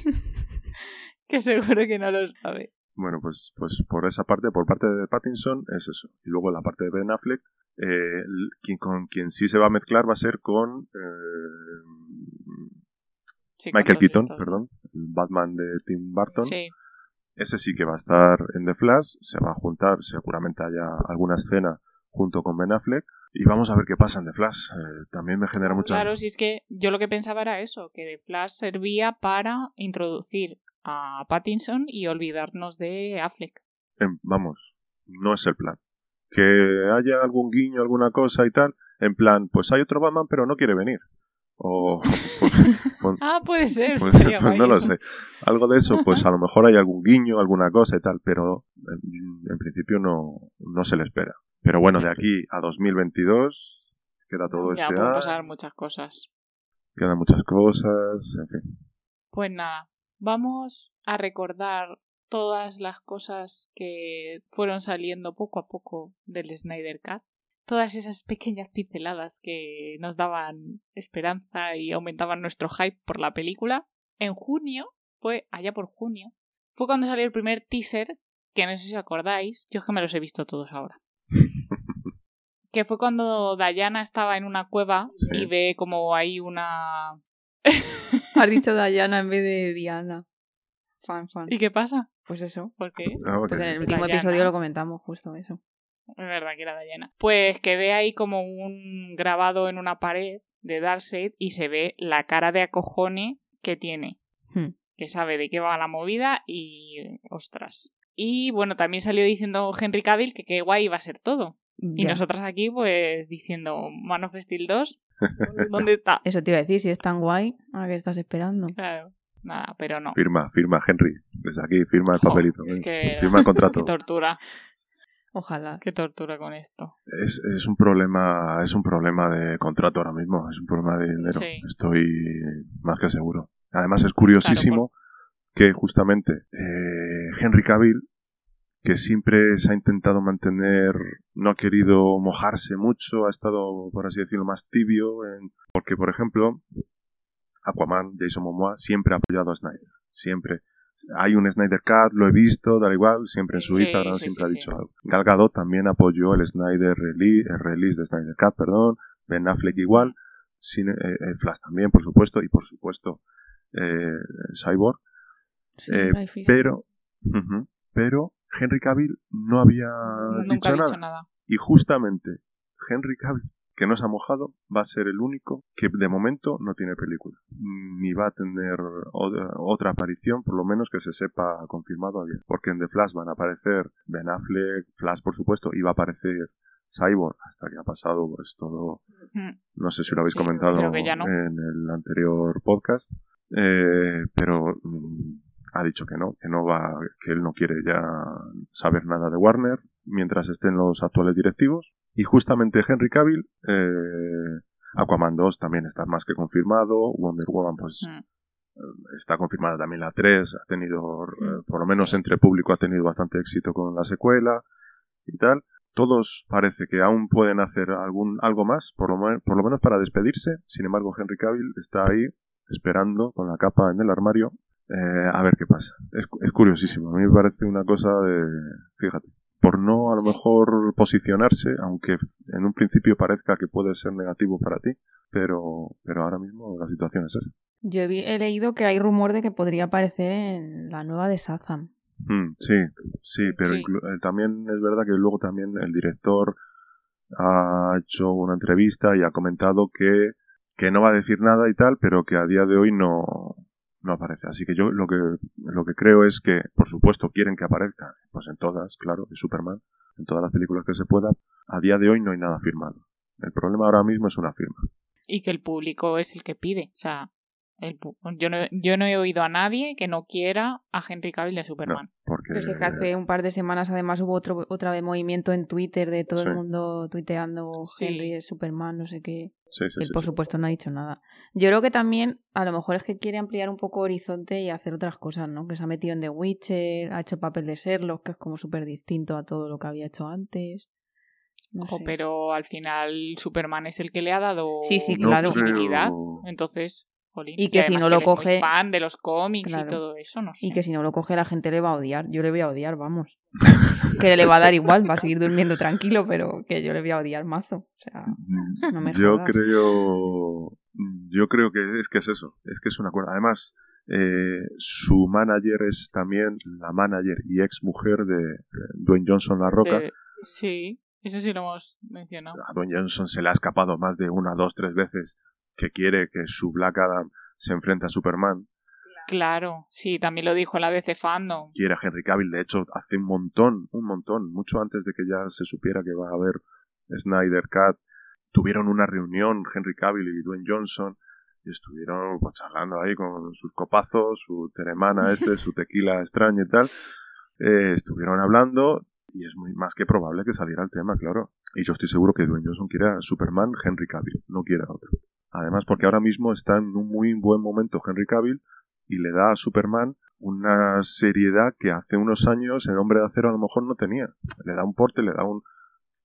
que seguro que no lo sabe. Bueno, pues, pues por esa parte, por parte de Pattinson, es eso. Y luego la parte de Ben Affleck, eh, quien, con quien sí se va a mezclar va a ser con eh, Sí, Michael Keaton, estos. perdón, el Batman de Tim Burton. Sí. Ese sí que va a estar en The Flash, se va a juntar, seguramente haya alguna escena junto con Ben Affleck. Y vamos a ver qué pasa en The Flash. Eh, también me genera mucha... Claro, si es que yo lo que pensaba era eso, que The Flash servía para introducir a Pattinson y olvidarnos de Affleck. em, vamos, no es el plan. Que haya algún guiño, alguna cosa y tal, en plan, pues hay otro Batman, pero no quiere venir. O, pues, Ah, puede ser. pues- pues guay no lo eso. sé. Algo de eso, pues a lo mejor hay algún guiño, alguna cosa y tal, pero en, en principio no, no se le espera. Pero bueno, de aquí a 2022 queda todo Ya este pueden pasar muchas cosas. quedan muchas cosas, en fin. Pues nada, vamos a recordar todas las cosas que fueron saliendo poco a poco del Snyder Cut. Todas esas pequeñas pinceladas que nos daban esperanza y aumentaban nuestro hype por la película. En junio, fue allá por junio, fue cuando salió el primer teaser, que no sé si acordáis, yo es que me los he visto todos ahora. que fue cuando Diana estaba en una cueva Sí. y ve como hay una... Has dicho Diana en vez de Diana. Fan, fan. ¿Y qué pasa? Pues eso. ¿Por qué? Ah. Porque en el último episodio lo comentamos, justo eso. Es verdad que era Diana. Pues que ve ahí como un grabado en una pared de Darkseid y se ve la cara de acojone que tiene. Hmm. Que sabe de qué va la movida y. ostras. Y bueno, también salió diciendo Henry Cavill que qué guay iba a ser todo. Y nosotras aquí, pues, diciendo Man of Steel 2, ¿dónde está? Eso te iba a decir, si es tan guay, ¿a qué estás esperando? Claro, nada, pero no. Firma, firma, Henry. Desde aquí, firma el Jo, papelito. es que- Firma el contrato. Qué tortura, Ojalá. qué tortura con esto. Es, es un problema, es un problema de contrato ahora mismo, es un problema de dinero. Sí. Estoy más que seguro. Además es curiosísimo que justamente eh, Henry Cavill, que siempre se ha intentado mantener, no ha querido mojarse mucho, ha estado, por así decirlo, más tibio, en- porque por ejemplo, Aquaman, Jason Momoa, siempre ha apoyado a Snyder, siempre. Hay un Snyder Cut, lo he visto, da igual, siempre en su Sí, Instagram sí, siempre sí, ha dicho algo. Gal Gadot también apoyó el Snyder release, el release de Snyder Cut, perdón, Ben Affleck igual, Cine- eh, eh, Flash también, por supuesto, y por supuesto eh, Cyborg, Eh, pero, pero Henry Cavill no había Nunca dicho ha nada. dicho nada. Y justamente Henry Cavill, que no se ha mojado, va a ser el único que de momento no tiene película. Ni va a tener otra, aparición, por lo menos que se sepa confirmado ayer. Porque en The Flash van a aparecer Ben Affleck, Flash por supuesto, y va a aparecer Cyborg hasta que ha pasado pues todo Mm. no sé si lo habéis Sí, comentado no. en el anterior podcast, eh, pero mm, ha dicho que no, que no va, que él no quiere ya saber nada de Warner mientras estén los actuales directivos. Y justamente Henry Cavill, eh, Aquaman 2 también está más que confirmado, Wonder Woman pues Mm. está confirmada también la 3, ha tenido, eh, Mm, por lo menos entre público ha tenido bastante éxito con la secuela y tal. Todos parece que aún pueden hacer algún algo más, por lo, por lo menos para despedirse. Sin embargo, Henry Cavill está ahí esperando con la capa en el armario eh, a ver qué pasa. Es, es curiosísimo. A mí me parece una cosa de, fíjate, por no a lo mejor posicionarse, aunque en un principio parezca que puede ser negativo para ti, pero, pero ahora mismo la situación es esa. Yo he, leído que hay rumor de que podría aparecer en la nueva de Shazam. Mm, sí, sí, pero Sí. eh, también es verdad que luego también el director ha hecho una entrevista y ha comentado que, que no va a decir nada y tal, pero que a día de hoy no, no aparece. Así que yo lo que, lo que creo es que, por supuesto, quieren que aparezca, pues en todas, claro, de Superman, en todas las películas que se pueda. A día de hoy no hay nada firmado. El problema ahora mismo es una firma. Y que el público es el que pide. O sea, el pu- yo, no, yo no he oído a nadie que no quiera a Henry Cavill de Superman. Porque, Pero es que hace un par de semanas además hubo otro, otra vez movimiento en Twitter de todo Sí. el mundo tuiteando Sí. Henry es Superman, no sé qué. Sí, sí, Él sí, por sí. supuesto no ha dicho nada. Yo creo que también a lo mejor es que quiere ampliar un poco horizonte y hacer otras cosas, ¿no? Que se ha metido en The Witcher, ha hecho el papel de Sherlock, que es como súper distinto a todo lo que había hecho antes. No Ojo, sé. pero al final Superman es el que le ha dado Sí, sí, No claro. visibilidad. Entonces, jolín. Y que si no lo coge- fan de los cómics Claro. y todo eso, no sé. Y que si no lo coge la gente le va a odiar. Yo le voy a odiar, vamos. que le va a dar igual, va a seguir durmiendo tranquilo, pero que yo le voy a odiar mazo. O sea, no me yo jodas. creo yo creo que es que es eso es que es una cuerda además eh, su manager es también la manager y ex mujer de eh, Dwayne Johnson La Roca De- Sí, eso sí lo hemos mencionado. a Dwayne Johnson se le ha escapado más de una dos tres veces que quiere que su Black Adam se enfrente a Superman Claro, sí, también lo dijo la DC Fandom. quiere a Henry Cavill de hecho hace un montón un montón mucho antes de que ya se supiera que va a haber Snyder Cut tuvieron una reunión Henry Cavill y Dwayne Johnson y estuvieron pues, charlando ahí con sus copazos, su teremana este, su tequila extraño y tal. Eh, estuvieron hablando y es muy más que probable que saliera el tema, claro. Y yo estoy seguro que Dwayne Johnson quiere a Superman Henry Cavill, no quiere a otro. Además, porque ahora mismo está en un muy buen momento Henry Cavill y le da a Superman una seriedad que hace unos años el hombre de acero a lo mejor no tenía. Le da un porte, le da un...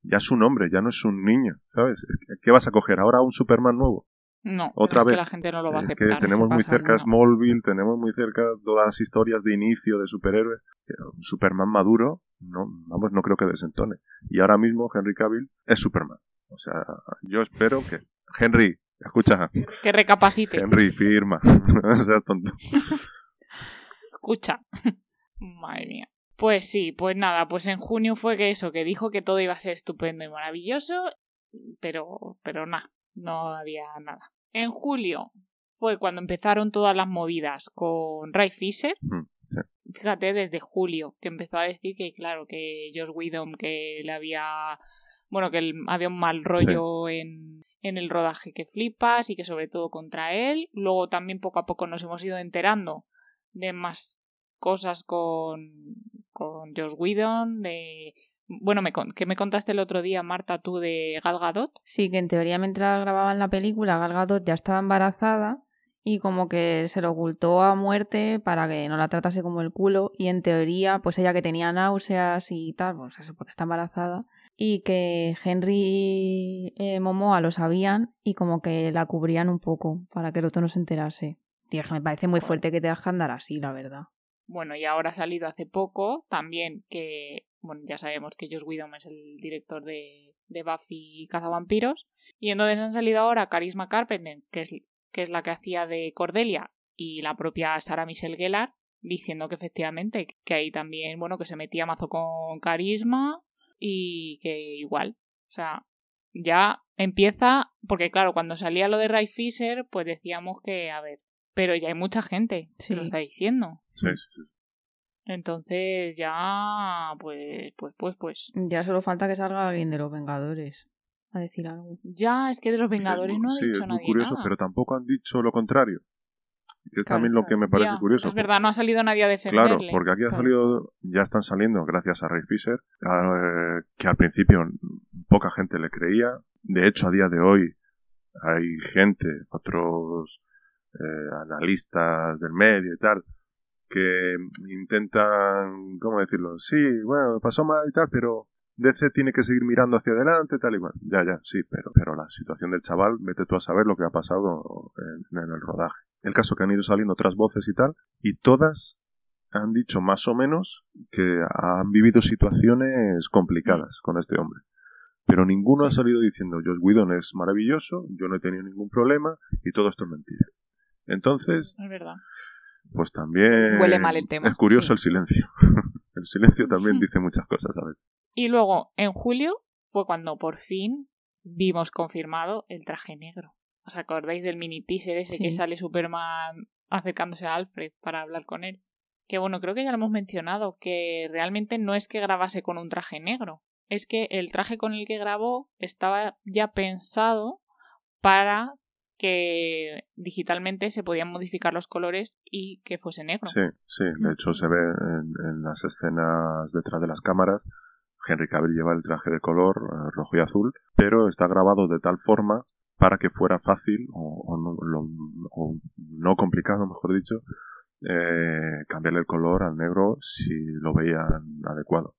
Ya es un hombre, ya no es un niño, ¿sabes? ¿Qué vas a coger ahora un Superman nuevo? No, Otra es que vez. la gente no lo va a Es aceptar. que tenemos ¿qué muy cerca No. Smallville, tenemos muy cerca todas las historias de inicio de superhéroes. Pero un Superman maduro, no, vamos, no creo que desentone. Y ahora mismo Henry Cavill es Superman. O sea, yo espero que... Henry, escucha, Que recapacite. Henry, firma. no seas tonto. Escucha. Madre mía. Pues sí, pues nada, pues en junio fue que eso, que dijo que todo iba a ser estupendo y maravilloso, pero, pero nada, no había nada. En julio fue cuando empezaron todas las movidas con Ray Fisher. Mm, sí. fíjate, desde julio, que empezó a decir que, claro, que Josh Whedon, que le había, bueno, que había un mal rollo en, en el rodaje que flipas y que sobre todo contra él. Luego también poco a poco nos hemos ido enterando de más cosas con, con Josh Whedon, de... Bueno, me, que me contaste el otro día, Marta, tú de Gal Gadot. Sí, que en teoría mientras grababan la película Gal Gadot ya estaba embarazada y como que se lo ocultó a muerte para que no la tratase como el culo y en teoría pues ella que tenía náuseas y tal, pues eso porque está embarazada y que Henry eh, Momoa lo sabían y como que la cubrían un poco para que el otro no se enterase. Tío, me parece muy fuerte que te dejas andar así, la verdad. Bueno, y ahora ha salido hace poco también que, bueno, ya sabemos que Josh Whedon es el director de, de Buffy y Cazavampiros. Y entonces han salido ahora Carisma Carpenter, que es, que es la que hacía de Cordelia, y la propia Sarah Michelle Gellar, diciendo que efectivamente, que ahí también, bueno, que se metía mazo con Carisma y que igual, o sea, ya empieza, porque claro, cuando salía lo de Ray Fisher, pues decíamos que, a ver, pero ya hay mucha gente que lo está diciendo. Sí, sí, Entonces ya, pues, pues, pues, pues. Ya solo falta que salga alguien de los Vengadores a decir algo. Ya, es que de los Vengadores no ha dicho es muy curioso, pero tampoco han dicho lo contrario es también lo que me parece curioso. Es verdad, no ha salido nadie a defenderle. Claro, porque aquí ha salido, ya están saliendo, gracias a Ray Fisher, eh, que al principio poca gente le creía. De hecho, a día de hoy hay gente, otros eh, analistas del medio y tal, que intentan, ¿cómo decirlo? Sí, bueno, pasó mal y tal, pero DC tiene que seguir mirando hacia adelante, tal y cual. Ya, ya, sí, pero, pero la situación del chaval, vete tú a saber lo que ha pasado en el rodaje. El caso que han ido saliendo otras voces y tal, y todas han dicho más o menos que han vivido situaciones complicadas con este hombre. Pero ninguno ha salido diciendo, Josh Whedon es maravilloso, yo no he tenido ningún problema y todo esto es mentira. Entonces, es verdad. pues también Huele mal el tema. es curioso el silencio. el silencio también dice muchas cosas a veces. Y luego, en julio, fue cuando por fin vimos confirmado el traje negro. ¿Os acordáis del mini teaser ese que sale Superman acercándose a Alfred para hablar con él? Que bueno, creo que ya lo hemos mencionado, que realmente no es que grabase con un traje negro, es que el traje con el que grabó estaba ya pensado para que digitalmente se podían modificar los colores y que fuese negro. Sí, sí, de hecho se ve en, las escenas detrás de las cámaras. Henry Cavill lleva el traje de color eh, rojo y azul, pero está grabado de tal forma para que fuera fácil o, no, complicado, mejor dicho, eh, cambiarle el color al negro si lo veían adecuado.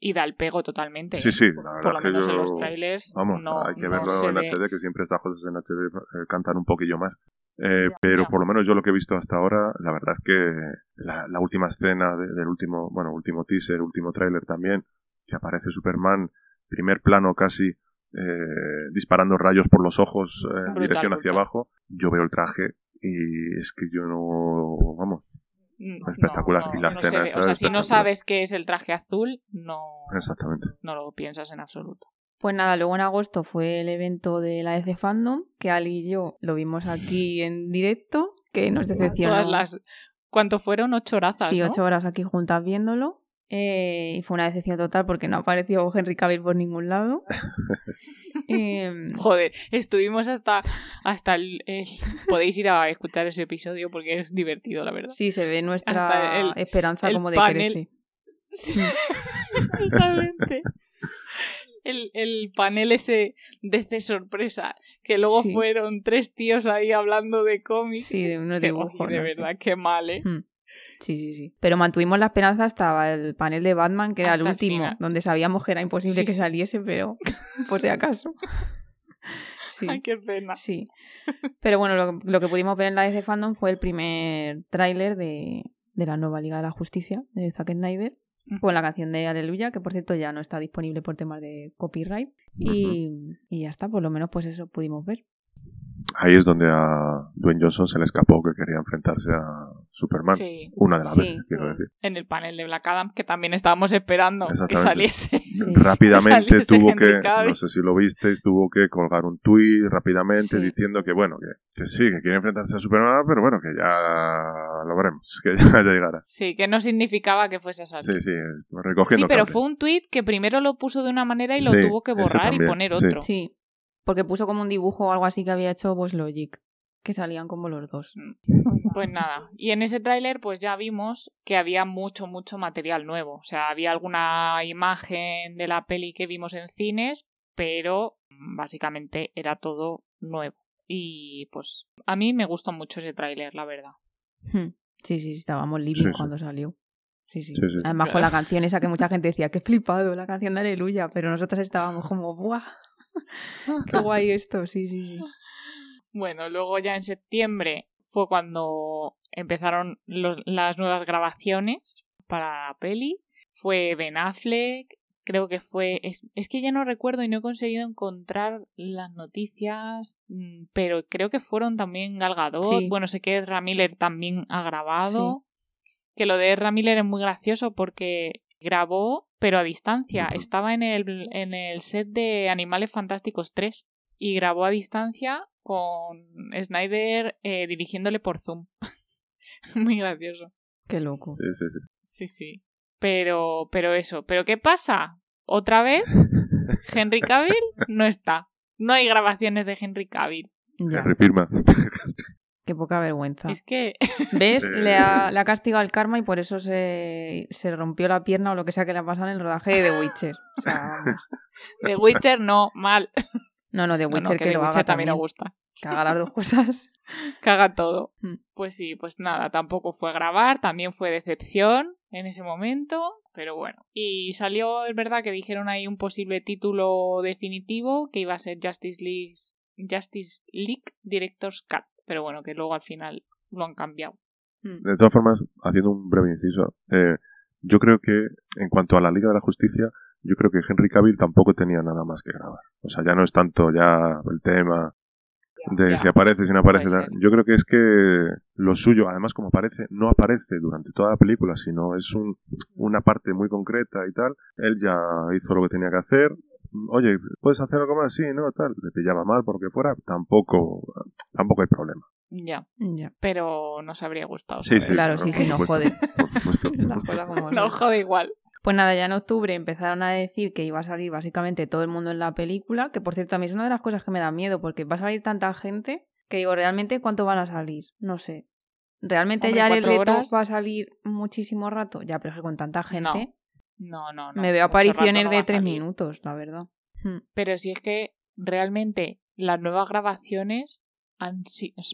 Y da el pego totalmente. Sí, ¿eh? sí, la verdad que yo, en los trailers vamos, no, hay que verlo en HD, que siempre estas cosas en HD eh, cantan un poquillo más. pero por lo menos yo lo que he visto hasta ahora, la verdad es que la, última escena del último, bueno, último teaser, último tráiler también, que aparece Superman, primer plano casi, eh, disparando rayos por los ojos en dirección hacia abajo. Yo veo el traje y es que yo no. Vamos. Mm, espectacular. y la escena O sea, si no sabes qué es el traje azul, no. Exactamente. No lo piensas en absoluto. Pues nada, luego en agosto fue el evento de la EC Fandom, que Ali y yo lo vimos aquí en directo, que nos decepcionó. Todas las... ¿Cuánto fueron? ¿Ocho horas? Sí, ocho horas aquí juntas viéndolo. Eh, y fue una decepción total porque no apareció Henry Cavill por ningún lado. Em, Joder, estuvimos hasta, hasta el, Podéis ir a escuchar ese episodio porque es divertido, la verdad. Sí, se ve nuestra esperanza como de panel... Sí. el, el panel ese de sorpresa, que luego fueron tres tíos ahí hablando de cómics. Sí, de unos dibujos. De verdad, qué mal, ¿eh? Hmm. Sí, sí, sí. Pero mantuvimos la esperanza hasta el panel de Batman, que era el último, donde sabíamos que era imposible que saliese, pero por si acaso. Sí. Ay, qué pena. Sí. Pero bueno, lo, que pudimos ver en la DC Fandom fue el primer tráiler de, de, la nueva Liga de la Justicia de Zack Snyder, con la canción de Aleluya, que por cierto ya no está disponible por temas de copyright. Y, y ya está, por lo menos pues eso pudimos ver. Ahí es donde a Dwayne Johnson se le escapó que quería enfrentarse a Superman. Sí. Una de las Sí, veces, quiero decir. En el panel de Black Adam, que también estábamos esperando que saliese. Sí. Rápidamente Saliese tuvo que, Cavill. no sé si lo visteis, tuvo que colgar un tuit rápidamente Sí. diciendo que bueno, que, que sí, que quiere enfrentarse a Superman, pero bueno, que ya lo veremos, que ya, ya llegará. Sí, que no significaba que fuese a salir. Sí, sí, recogiendo Sí, pero cable. fue un tuit que primero lo puso de una manera y lo Sí, tuvo que borrar y poner sí. otro. Sí, porque puso como un dibujo o algo así que había hecho pues Logic, que salían como los dos. Pues nada. Y en ese tráiler pues ya vimos que había mucho, mucho material nuevo. O sea, había alguna imagen de la peli que vimos en cines, pero mm, básicamente era todo nuevo. Y pues a mí me gustó mucho ese tráiler, la verdad. Hmm. Sí, sí, sí, estábamos living Sí, sí. cuando salió. Sí, sí. Sí, sí. Además con la canción esa que mucha gente decía, qué flipado, la canción de Aleluya, pero nosotros estábamos como, ¡buah! Qué guay esto, sí, sí, sí. Bueno, luego ya en septiembre fue cuando empezaron los- las nuevas grabaciones para la peli. Fue Ben Affleck, creo que fue... Es, es que ya no recuerdo y no he conseguido encontrar las noticias, mm, pero creo que fueron también Gal Gadot. Sí. Bueno, sé que Ezra Miller también ha grabado. Que lo de Ezra Miller es muy gracioso porque grabó, pero a distancia. Estaba en el, en el set de Animales Fantásticos 3 y grabó a distancia con Snyder eh, dirigiéndole por Zoom. Muy gracioso. Qué loco. Sí, sí, sí. Sí, sí. Pero, pero eso. ¿Pero qué pasa? Otra vez, Henry Cavill no está. No hay grabaciones de Henry Cavill. Ya, Henry firma. Qué poca vergüenza. Es que ¿Ves? Le ha, le ha castigado el karma y por eso se, se rompió la pierna o lo que sea que le ha pasado en el rodaje de The Witcher. O sea. The Witcher no, mal. No, no, The No, no, Witcher que que, The lo Witcher haga también también. me gusta. Haga las dos cosas. Caga todo. Mm. Pues sí, pues nada, tampoco fue a grabar, también fue decepción en ese momento, pero bueno. Y salió, es verdad que dijeron ahí un posible título definitivo que iba a ser Justice League, Justice League Director's Cut, pero bueno, que luego al final lo han cambiado. De todas formas, haciendo un breve inciso, eh, yo creo que en cuanto a la Liga de la Justicia, yo creo que Henry Cavill tampoco tenía nada más que grabar. O sea, ya no es tanto ya el tema de Ya, si aparece, si no aparece. Yo creo que es que lo suyo, además como aparece, no aparece durante toda la película, sino es un, una parte muy concreta y tal. Él ya hizo lo que tenía que hacer. Oye, ¿puedes hacer algo más? Sí, no, tal. Le pillaba mal porque fuera. Tampoco, tampoco hay problema. Ya, Ya. pero nos habría gustado. Sí, sí. Claro, sí, sí, no supuesto, jode. Por supuesto. Las cosas como No son. jode igual. Pues nada, ya en octubre empezaron a decir que iba a salir básicamente todo el mundo en la película, que por cierto a mí es una de las cosas que me da miedo, porque va a salir tanta gente que digo, ¿realmente cuánto van a salir? No sé. ¿Realmente Hombre, ya el reto horas. va a salir muchísimo rato? Ya, pero es que con tanta gente No, no, no. me veo apariciones no de tres minutos, la verdad. Hmm. Pero si es que realmente las nuevas grabaciones han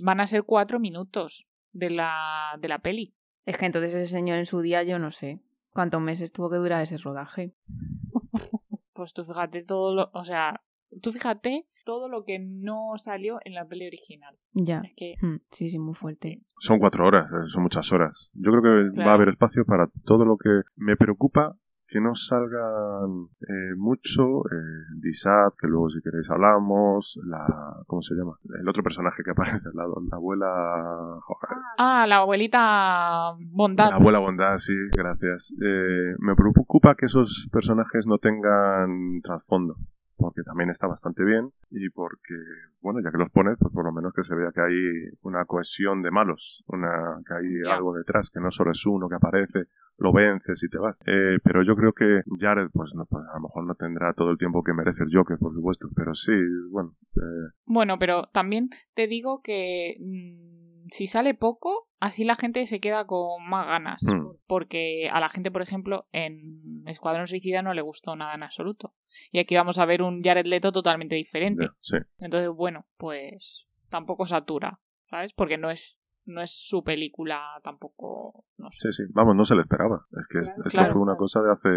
van a ser cuatro minutos de la, de la peli. Es que entonces ese señor en su día yo no sé cuántos meses tuvo que durar ese rodaje. Pues tú fíjate todo lo, o sea, tú fíjate todo lo que no salió en la peli original. Ya. Es que Hmm, Sí, sí, muy fuerte. Son cuatro horas, eh, son muchas horas. Yo creo que va a haber espacio para todo lo que me preocupa que no salgan eh, mucho eh, Disad, que luego si queréis hablamos, la ¿cómo se llama? El otro personaje que aparece la abuela joder, ah, la abuelita bondad. la abuela bondad, sí, gracias. Eh, me preocupa que esos personajes no tengan trasfondo, porque también está bastante bien y porque, bueno, ya que los pones, pues por lo menos que se vea que hay una cohesión de malos, una que hay algo detrás, que no solo es uno que aparece, lo vences y te vas. Eh, pero yo creo que Jared, pues, no, pues a lo mejor no tendrá todo el tiempo que merece el Joker, por supuesto, pero sí, bueno, eh, Bueno, pero también te digo que mm, si sale poco, así la gente se queda con más ganas. Mm. Porque a la gente, por ejemplo, en Escuadrón Suicida no le gustó nada en absoluto. Y aquí vamos a ver un Jared Leto totalmente diferente. sí. Entonces, bueno, pues tampoco satura, ¿sabes? Porque no es, no es su película tampoco, no sé. Sí, sí, vamos, no se le esperaba. Es que es- esto Claro. fue una cosa de hace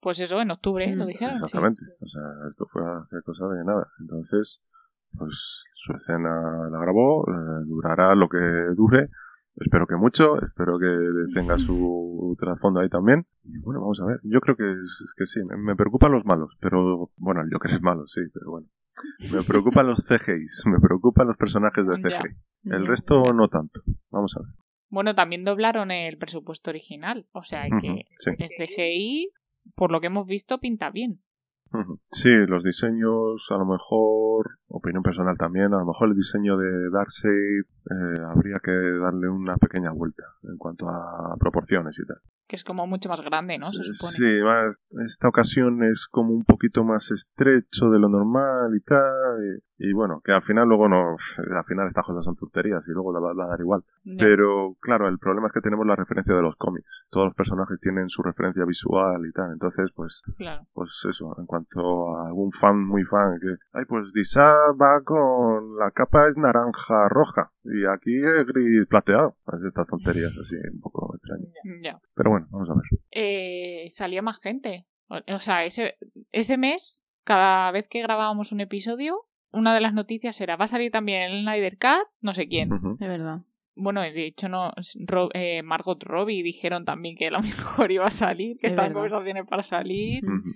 Pues eso, en octubre lo Mm, dijeron. sí. Exactamente. O sea, esto fue hace cosa de nada. Entonces, pues su escena la grabó, eh, durará lo que dure. Espero que mucho, espero que tenga su trasfondo ahí también. Y bueno, vamos a ver. Yo creo que, que sí, me, me preocupan los malos, pero bueno, el Joker es malo, sí, pero bueno. Me preocupan los CGIs, me preocupan los personajes de Ya. CGI. El resto no tanto. Vamos a ver. Bueno, también doblaron el presupuesto original. O sea que sí. el CGI, por lo que hemos visto, pinta bien. Sí, los diseños, a lo mejor, opinión personal también, a lo mejor el diseño de Darkseid eh, habría que darle una pequeña vuelta en cuanto a proporciones y tal. Que es como mucho más grande, ¿no? Se supone. Sí, esta ocasión es como un poquito más estrecho de lo normal y tal. Y, y bueno, que al final luego no. Al final estas cosas son tonterías y luego la va a dar igual. Pero claro, el problema es que tenemos la referencia de los cómics. Todos los personajes tienen su referencia visual y tal. Entonces, pues, Claro. pues eso, en cuanto a algún fan muy fan que. Ay, pues Disa va con. La capa es naranja roja y aquí es gris plateado. Pues estas tonterías así un poco extrañas. Ya. Pero bueno, vamos a ver. Eh, salía más gente. O, sea, ese, ese mes, cada vez que grabábamos un episodio, una de las noticias era, va a salir también el Snyder Cut, no sé quién. De verdad. Bueno, de hecho, no, eh, Margot Robbie dijeron también que a lo mejor iba a salir, que Es estaban conversaciones para salir. Ujú.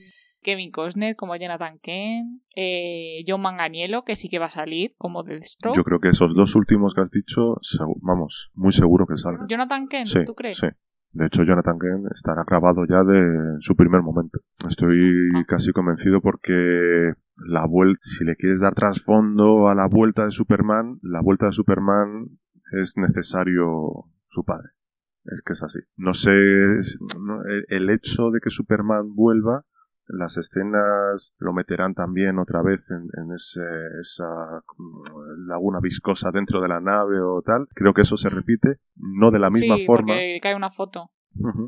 Kevin Costner como Jonathan Kent. Eh, John Manganiello, que sí que va a salir como Deathstroke. Yo creo que esos dos últimos que has dicho, vamos, muy seguro que salgan. Jonathan Kent, Sí, ¿tú crees? sí. De hecho, Jonathan Kent estará grabado ya de su primer momento. Estoy Ah. casi convencido porque la vuelta, si le quieres dar trasfondo a la vuelta de Superman, la vuelta de Superman es necesario su padre. Es que es así. No sé, el hecho de que Superman vuelva, las escenas lo meterán también otra vez en, en ese, esa mm, laguna viscosa dentro de la nave o tal. Creo que eso se repite, no de la misma sí, forma. porque cae una foto.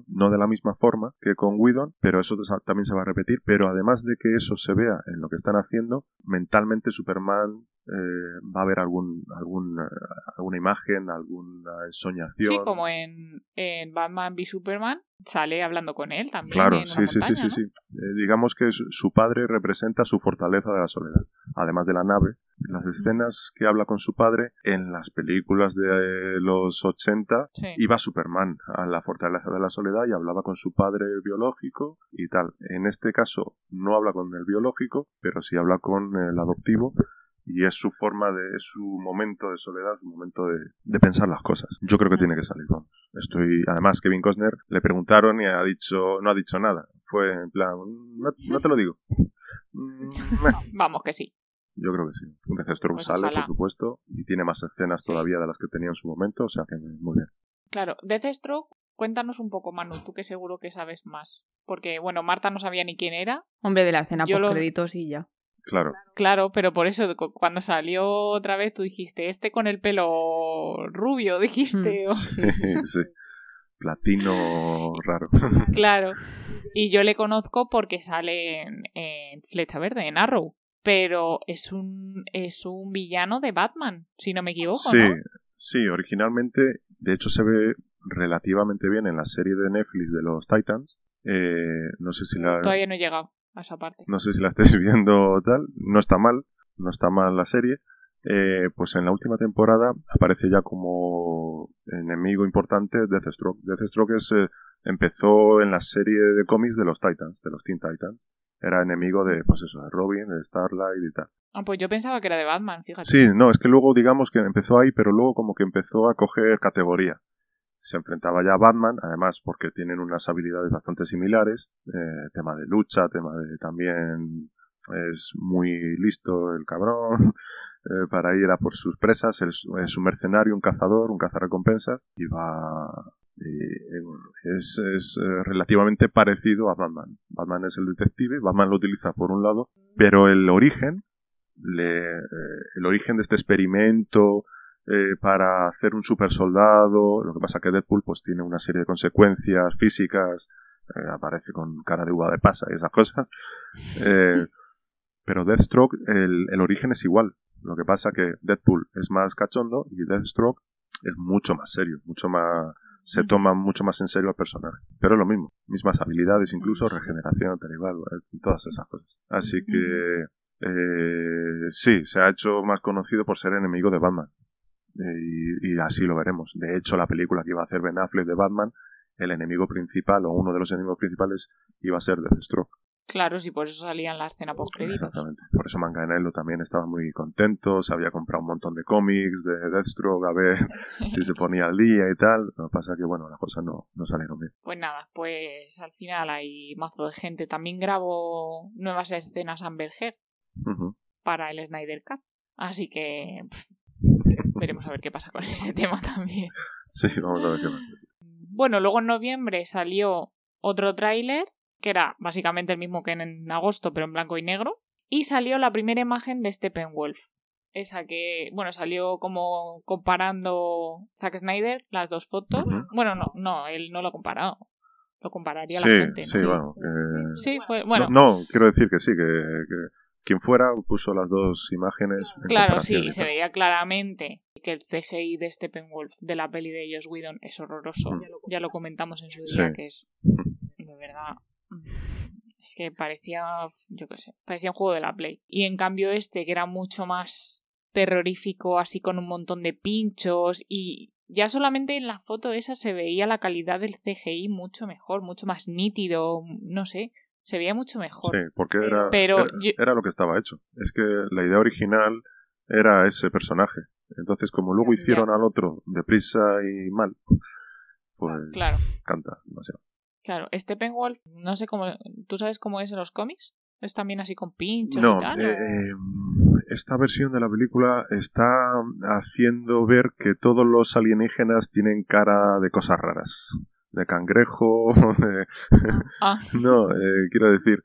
No de la misma forma que con Whedon, pero eso también se va a repetir. Pero además de que eso se vea en lo que están haciendo, mentalmente Superman eh, va a haber algún, algún, eh, alguna imagen, alguna ensoñación. Sí, como en, en Batman v Superman, sale hablando con él también. Claro, en sí, sí, sí, montaña, sí, ¿no? sí. Eh, digamos que su padre representa su fortaleza de la soledad, además de la nave. Las escenas que habla con su padre en las películas de eh, los 80 Sí. iba Superman a la fortaleza de la soledad y hablaba con su padre biológico y tal. En este caso no habla con el biológico, pero sí habla con el adoptivo y es su forma de, es su momento de soledad, su momento de, de pensar las cosas. Yo creo que tiene que salir, vamos. Estoy, además Kevin Costner le preguntaron y ha dicho, no ha dicho nada. Fue en plan, no, no te lo digo. Mm. Vamos que sí. Yo creo que sí. Deathstroke Pues sale, ojalá. por supuesto, y tiene más escenas Sí. todavía de las que tenía en su momento, o sea que muy bien. Claro, Deathstroke, cuéntanos un poco, Manu, tú que seguro que sabes más. Porque, bueno, Marta no sabía ni quién era. Hombre, de la escena por lo- créditos y ya. Claro. Claro, pero por eso, cu- cuando salió otra vez, tú dijiste, este con el pelo rubio, dijiste. Mm. o- Sí, sí. Platino raro. Claro. Y yo le conozco porque sale en, en Flecha Verde, en Arrow. Pero es un, es un villano de Batman, si no me equivoco, Sí, ¿no? sí, originalmente, de hecho se ve relativamente bien en la serie de Netflix de los Titans. Eh, no sé si la, Todavía no he llegado a esa parte. no sé si la estáis viendo tal. No está mal, no está mal la serie. Eh, pues en la última temporada aparece ya como enemigo importante Deathstroke. Deathstroke es, eh, empezó en la serie de cómics de los Titans, de los Teen Titans. Era enemigo de, pues eso, de Robin, de Starlight y tal. Ah, pues yo pensaba que era de Batman, fíjate. Sí, no, es que luego digamos que empezó ahí, pero luego como que empezó a coger categoría. Se enfrentaba ya a Batman, además porque tienen unas habilidades bastante similares, eh, tema de lucha, tema de también es muy listo el cabrón eh, para ir a por sus presas, es, es un mercenario, un cazador, un cazarrecompensas y va y, eh, es, es, eh, relativamente parecido a Batman. Batman es el detective, Batman lo utiliza por un lado, pero el origen le, eh, el origen de este experimento eh, para hacer un super soldado. Lo que pasa que Deadpool pues tiene una serie de consecuencias físicas, eh, aparece con cara de uva de pasa y esas cosas. Eh, pero Deathstroke, el, el origen es igual. Lo que pasa que Deadpool es más cachondo y Deathstroke es mucho más serio, mucho más se toma mucho más en serio al personaje. Pero es lo mismo, mismas habilidades, incluso regeneración, tal igual, todas esas cosas. Así que eh, sí, se ha hecho más conocido por ser enemigo de Batman. Eh, y, y así lo veremos. De hecho, la película que iba a hacer Ben Affleck de Batman, el enemigo principal o uno de los enemigos principales iba a ser Deathstroke. Claro, sí, por eso salía en la escena post créditos. Exactamente. Por eso Manganello también estaba muy contento, se había comprado un montón de cómics de Deathstroke a ver si se ponía al día y tal. Lo que pasa que, bueno, las cosas no, no salieron bien. Pues nada, pues al final hay mazo de gente. También grabo nuevas escenas Amber Heard para el Snyder Cut. Así que pff, veremos a ver qué pasa con ese tema también. Sí, vamos a ver qué pasa. sí. Bueno, luego en noviembre salió otro tráiler, que era básicamente el mismo que en agosto, pero en blanco y negro. Y salió la primera imagen de Steppenwolf. Esa que, bueno, salió como comparando Zack Snyder, las dos fotos. Bueno, no, no, él no lo ha comparado. Lo compararía Sí, la gente. sí, bueno. que- Sí, pues bueno. No, no, quiero decir que sí, que, que quien fuera puso las dos imágenes. en Claro, sí, y se veía claramente que el CGI de Steppenwolf de la peli de Joss Whedon es horroroso. Mm. Ya lo comentamos en su Sí. día, que es de verdad. Es que parecía, yo qué sé, parecía un juego de la Play. Y en cambio este, que era mucho más terrorífico, así con un montón de pinchos y ya solamente en la foto esa se veía la calidad del CGI mucho mejor, mucho más nítido, no sé, se veía mucho mejor. Sí, porque era, Pero era, yo- era lo que estaba hecho. Es que la idea original era ese personaje. Entonces, como luego Ya. hicieron al otro deprisa y mal, pues Claro. canta demasiado. Claro, Steppenwolf, no sé cómo. ¿Tú sabes cómo es en los cómics? ¿Es también así con pinchos No, y tal? eh, o- eh, esta versión de la película está haciendo ver que todos los alienígenas tienen cara de cosas raras. De cangrejo, de... Ah. No, eh, quiero decir,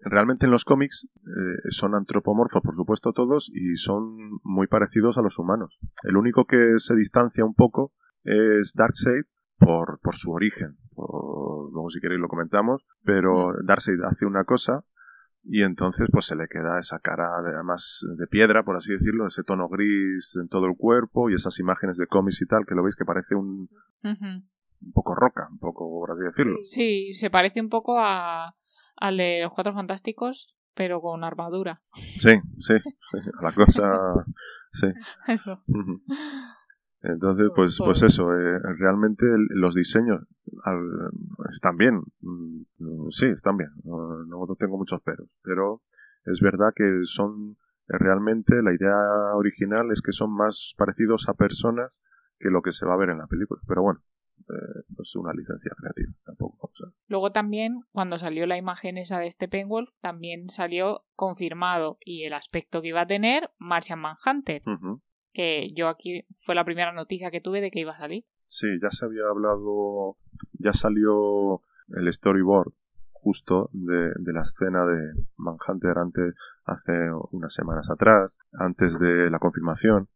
realmente en los cómics eh, son antropomorfos, por supuesto, todos, y son muy parecidos a los humanos. El único que se distancia un poco es Darkseid por, por su origen. Por- luego, si queréis, lo comentamos. Pero Darkseid hace una cosa y entonces pues se le queda esa cara de, además de piedra, por así decirlo, ese tono gris en todo el cuerpo y esas imágenes de cómics y tal, que lo veis que parece un, un poco roca, un poco, por así decirlo. Sí, se parece un poco a, al de los Cuatro Fantásticos, pero con armadura. Sí, sí, sí, a la cosa, sí. Eso. Entonces, pues, pues eso, eh, realmente el- los diseños al- están bien. Mm, Sí, están bien. No, no tengo muchos peros. Pero es verdad que son eh, realmente la idea original es que son más parecidos a personas que lo que se va a ver en la película. Pero bueno, eh, pues una licencia creativa tampoco. o sea, Luego también, cuando salió la imagen esa de Steppenwolf, también salió confirmado y el aspecto que iba a tener Martian Manhunter, ujú. Que yo aquí fue la primera noticia que tuve de que iba a salir. Sí, ya se había hablado, ya salió el storyboard justo de, de la escena de Manhunter antes, hace unas semanas atrás, antes de la confirmación.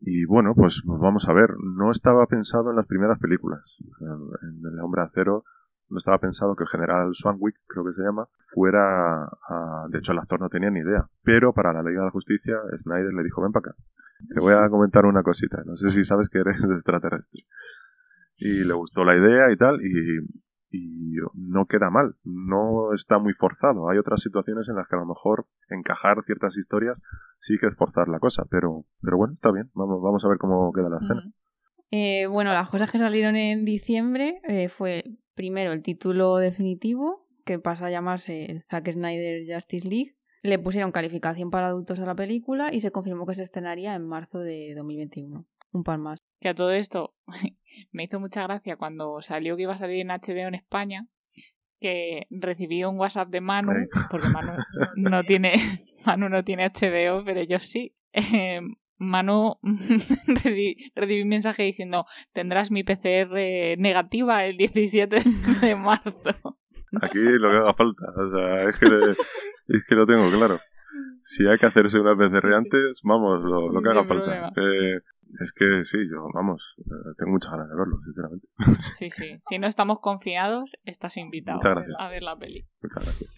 Y bueno, pues vamos a ver, no estaba pensado en las primeras películas. En, El Hombre Acero no estaba pensado que el general Swanwick, creo que se llama, fuera a... De hecho, el actor no tenía ni idea. Pero para la Liga de la Justicia, Snyder le dijo, ven para acá. Te voy a comentar una cosita. No sé si sabes que eres extraterrestre y le gustó la idea y tal y, y no queda mal, no está muy forzado. Hay otras situaciones en las que a lo mejor encajar ciertas historias sí que es forzar la cosa, pero, pero bueno, está bien, vamos, vamos a ver cómo queda la escena. Eh, bueno, las cosas que salieron en diciembre eh, fue primero el título definitivo, que pasa a llamarse Zack Snyder Justice League. Le pusieron calificación para adultos a la película y se confirmó que se estrenaría en marzo de 2021. Un par más. Que a todo esto me hizo mucha gracia cuando salió que iba a salir en HBO en España, que recibí un WhatsApp de Manu, porque Manu no tiene, Manu no tiene HBO, pero yo sí. Eh, Manu recibí, recibí un mensaje diciendo tendrás mi PCR negativa el 17 de marzo. Aquí lo que haga falta, o sea, es que, es que lo tengo claro. Si hay que hacerse una PCR Sí, antes, vamos, lo, lo que haga falta. Eh, es que sí, yo, vamos, eh, tengo muchas ganas de verlo, sinceramente. Sí, sí. Si no estamos confiados, estás invitado a ver la peli. Muchas gracias.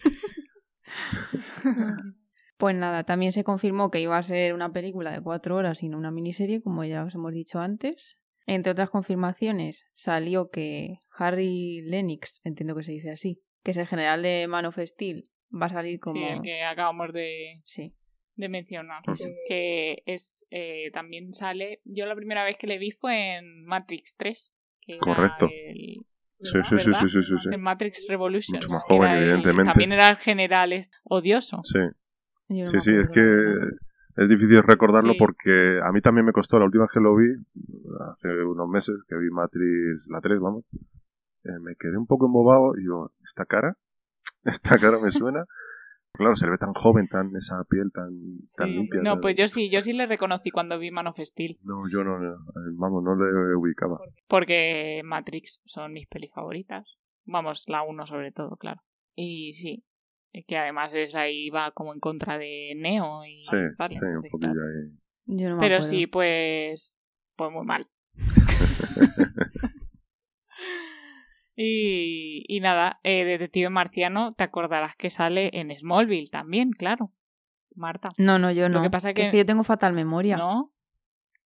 Pues nada, también se confirmó que iba a ser una película de cuatro horas y no una miniserie, como ya os hemos dicho antes. Entre otras confirmaciones, salió que Harry Lennox, entiendo que se dice así, que es el general de Man of Steel, va a salir como... Sí, el que acabamos de, Sí. de mencionar. Que es eh, también sale. Yo la primera vez que le vi fue en Matrix 3. Que Correcto. el, Sí, sí, sí, sí, sí, sí, sí. En Matrix Revolutions. Mucho más joven, el- evidentemente. también era el general es- odioso. Sí, no sí, sí, es que es difícil recordarlo Sí. porque a mí también me costó la última vez que lo vi, hace unos meses que vi Matrix, la 3, vamos, eh, me quedé un poco embobado y digo, ¿esta cara? ¿Esta cara me suena? Claro, se le ve tan joven, tan esa piel tan, tan limpia. No, pues yo sí, yo sí le reconocí cuando vi Man of Steel. No, yo no, no, eh, vamos, no le ubicaba. Porque Matrix son mis pelis favoritas. Vamos, la uno sobre todo, claro. Y sí, que además es ahí va como en contra de Neo y Sí, tal, sí, un entonces, poquillo claro. ahí. Yo no me Pero acuerdo. sí, pues, pues muy mal. y, y nada, eh, Detective Marciano, te acordarás que sale en Smallville también, claro. Marta, No, no, yo Lo no. que pasa Que es que- yo tengo fatal memoria. ¿no?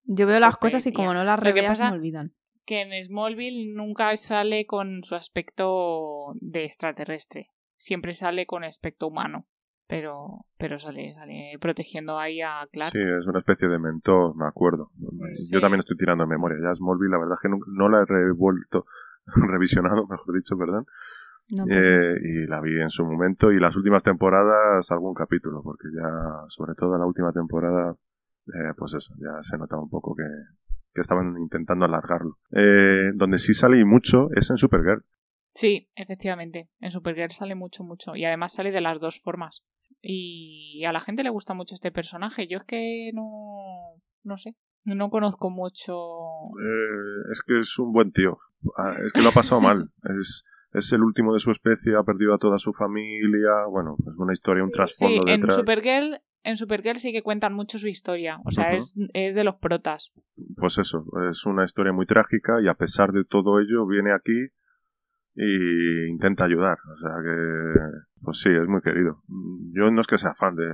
Yo veo las cosas y tía. como no las Lo se me olvidan. Que en Smallville nunca sale con su aspecto de extraterrestre. Siempre sale con aspecto humano. Pero, pero sale, sale protegiendo ahí a Clark. Sí, es una especie de mentor, me acuerdo. Sí. Yo también estoy tirando de memoria. Ya Smallville, la verdad es que no, no la he revuelto, revisionado, mejor dicho, ¿verdad? No, Eh, y la vi en su momento y las últimas temporadas algún capítulo, porque ya, sobre todo en la última temporada, eh, pues eso, ya se notaba un poco que, que estaban intentando alargarlo. Eh, donde sí salí mucho es en Supergirl. Sí, efectivamente. En Supergirl sale mucho, mucho. Y además sale de las dos formas. Y a la gente le gusta mucho este personaje. Yo es que no. No sé. No conozco mucho. Eh, es que es un buen tío. Ah, Es que lo ha pasado mal. Es, es el último de su especie, ha perdido a toda su familia. Bueno, es una historia, un Sí, trasfondo en detrás. Supergirl. En Supergirl sí que cuentan mucho su historia. O sea, es, es de los protas. Pues eso, es una historia muy trágica y a pesar de todo ello viene aquí y intenta ayudar. O sea que, pues sí, es muy querido. Yo no es que sea fan de,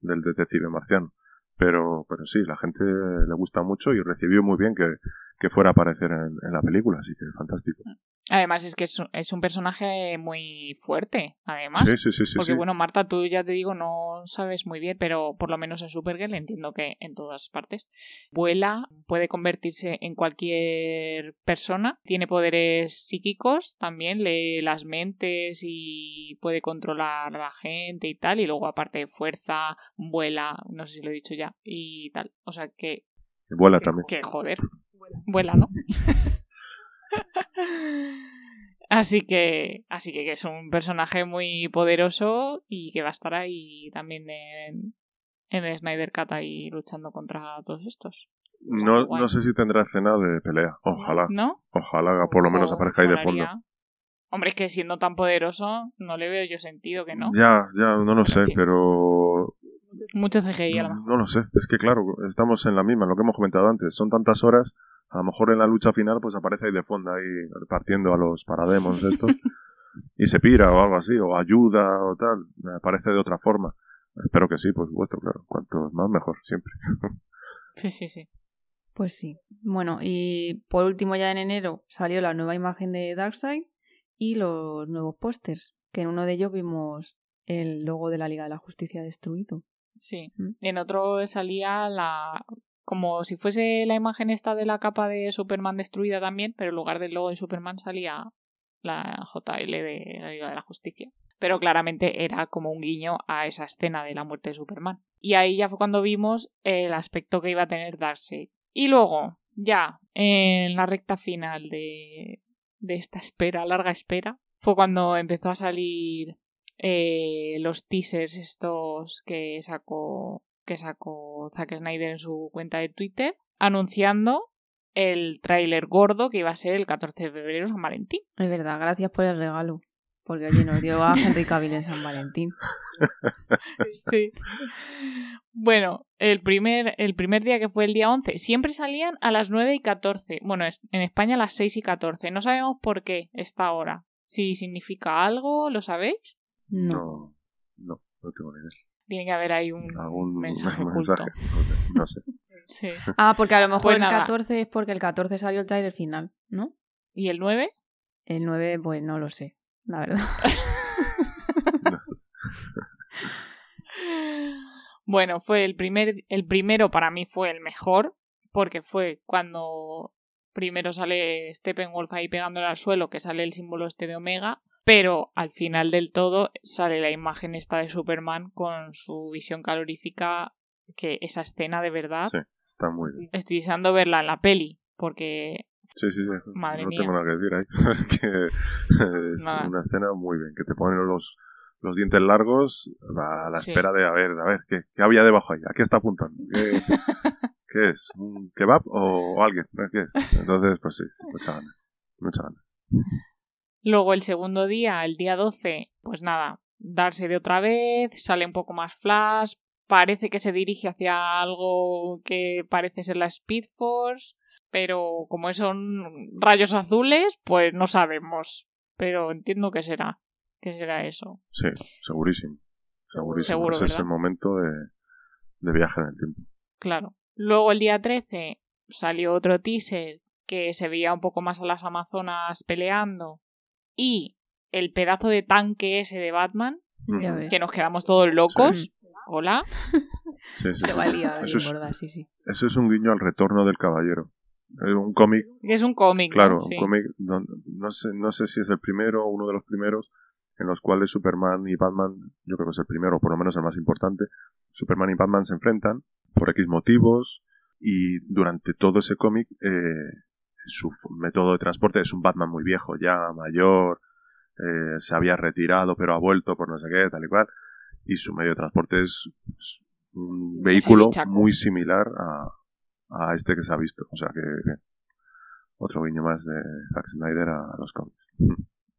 del detective marciano, pero, pero sí, la gente le gusta mucho y recibió muy bien que, que fuera a aparecer en, en la película, así que fantástico. Además, es que es, un- es un personaje muy fuerte. Además. Sí, sí, sí, sí. Porque sí. bueno, Marta, tú ya te digo, no sabes muy bien, pero por lo menos en Supergirl entiendo que en todas partes vuela, puede convertirse en cualquier persona, tiene poderes psíquicos, también lee las mentes y puede controlar a la gente y tal, y luego aparte fuerza, vuela, no sé si lo he dicho ya, y tal. O sea que, Vuela también. que joder, vuela, ¿no? Así que, así que, es un personaje muy poderoso y que va a estar ahí también en, en el Snyder Cut ahí luchando contra todos estos. No, no sé si tendrá escena de pelea. Ojalá. ¿No? Ojalá por lo menos aparezca ahí de fondo. Hombre, es que siendo tan poderoso, no le veo yo sentido que no. Ya, ya, no lo sé, pero Mucho CGI a lo mejor. No lo sé, es que claro, estamos en la misma, lo que hemos comentado antes, son tantas horas, a lo mejor en la lucha final pues aparece ahí de fondo, ahí repartiendo a los parademos estos, y se pira o algo así, o ayuda o tal, aparece de otra forma. Espero que sí, por supuesto, claro, cuanto más mejor, siempre. Sí, sí, sí. Pues sí. Bueno, y por último ya en enero salió la nueva imagen de Darkseid y los nuevos pósters, que en uno de ellos vimos el logo de la Liga de la Justicia destruido. Sí. Mm. En otro salía la. Como si fuese la imagen esta de la capa de Superman destruida también, pero en lugar del logo de Superman salía la JL de la Liga de la Justicia. Pero claramente era como un guiño a esa escena de la muerte de Superman. Y ahí ya fue cuando vimos el aspecto que iba a tener Darkseid. Y luego, ya, en la recta final de, de esta espera, larga espera, fue cuando empezó a salir eh, los teasers estos que sacó que sacó Zack Snyder en su cuenta de Twitter anunciando el tráiler gordo que iba a ser el 14 de febrero San Valentín. Es verdad, gracias por el regalo. Porque oye, nos dio a Henry Cavill en San Valentín. Sí. Bueno, el primer, el primer día que fue el día 11, siempre salían a las 9 y 14. Bueno, es- en España a las 6 y 14. No sabemos por qué esta hora. Si significa algo, ¿lo sabéis? No. No, no, no tengo ni idea. Tiene que haber ahí un ¿Algún mensaje? No sé. Sí. Ah, porque a lo mejor Pues el nada. 14 es porque el 14 salió el trailer final, ¿no? ¿Y el 9? El 9, pues no lo sé, la verdad. Bueno, fue el primer, el primero para mí fue el mejor, porque fue cuando Primero sale Steppenwolf ahí pegándole al suelo, que sale el símbolo este de Omega, pero al final del todo sale la imagen esta de Superman con su visión calorífica, que esa escena de verdad... Sí, está muy bien. Estoy deseando verla en la peli, porque Sí, sí, sí. Madre no mía. tengo nada que decir ahí. es que es Nada. una escena muy bien, que te ponen los, los dientes largos a la Sí. espera de, a ver, a ver, ¿qué, qué había debajo ahí? ¿A qué está apuntando? ¿Qué, qué es? ¿Un kebab o, o alguien? ¿Qué es? Entonces, pues sí, sí, mucha gana. Mucha gana. Luego el segundo día, el día 12, pues nada, darse de otra vez, sale un poco más flash, parece que se dirige hacia algo que parece ser la Speed Force, pero como son rayos azules, pues no sabemos. Pero entiendo que será, que será eso. Sí, segurísimo. Segurísimo. Seguro, Ese es el momento de, de viaje en el tiempo. Claro. Luego el día 13 salió otro teaser que se veía un poco más a las Amazonas peleando y el pedazo de tanque ese de Batman, Ya Ujú. ves. que nos quedamos todos locos. Hola. Sí, sí, Se sí. valía Eso es, gorda, sí, sí. eso es un guiño al retorno del caballero. Es un cómic es un cómic. ¿no? Claro, Sí. un cómic, donde- no sé, no sé si es el primero o uno de los primeros en los cuales Superman y Batman, yo creo que es el primero, o por lo menos el más importante, Superman y Batman se enfrentan por X motivos y durante todo ese cómic eh, su método de transporte es un Batman muy viejo, ya mayor, eh, se había retirado pero ha vuelto por no sé qué, tal y cual, y su medio de transporte es un vehículo muy similar a, a este que se ha visto. O sea que, que otro guiño más de Zack Snyder a, a los cómics.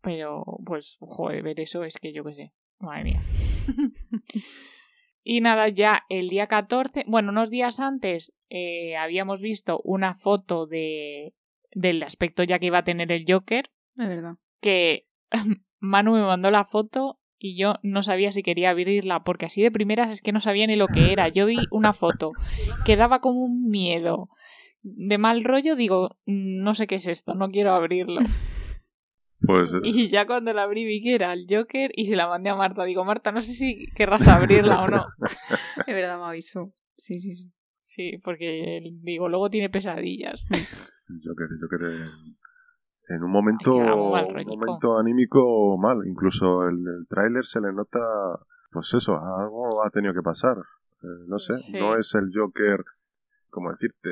Pero, pues, joder, ver eso es que yo qué sé. Madre mía. y nada, ya el día 14, bueno, unos días antes eh, habíamos visto una foto de del aspecto ya que iba a tener el Joker, Es verdad. que Manu me mandó la foto y yo no sabía si quería abrirla, porque así de primeras es que no sabía ni lo que era. Yo vi una foto que daba como un miedo de mal rollo, digo, "Mm, no sé qué es esto, no quiero abrirlo. Pues eh, Y ya cuando la abrí vi que era el Joker y se la mandé a Marta. Digo, Marta, no sé si querrás abrirla o no. Es verdad, me avisó. Sí, sí, sí. Sí, porque digo, luego tiene pesadillas. el Joker, el Joker en, un momento, Ay, que un mal un rollico. momento anímico mal. Incluso el, el tráiler se le nota, pues eso, algo ha tenido que pasar. Eh, no sé, Sí. no es el Joker, como decirte,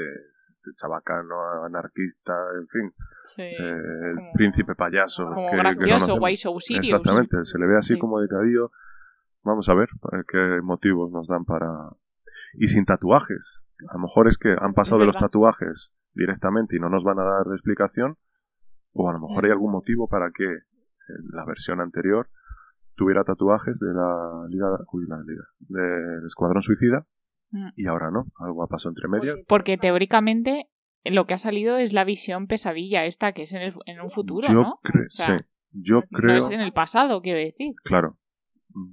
este chabacano, anarquista, en fin, Sí. eh, el como- príncipe payaso. como que- que gracioso, conocemos. guay, so serious. Exactamente, se le ve así Sí. como decadillo. Vamos a ver qué motivos nos dan para... Y sin tatuajes. A lo mejor es que han pasado de los tatuajes directamente y no nos van a dar explicación. O a lo mejor hay algún motivo para que eh, la versión anterior tuviera tatuajes de la Liga... Uy, la Liga. Del Escuadrón Suicida. Mm. Y ahora no. Algo ha pasado entre medias. Porque teóricamente lo que ha salido es la visión pesadilla esta, que es en, el- en un futuro, yo ¿no? creo... O sea, sí. Yo No creo... es en el pasado, quiero decir. Claro.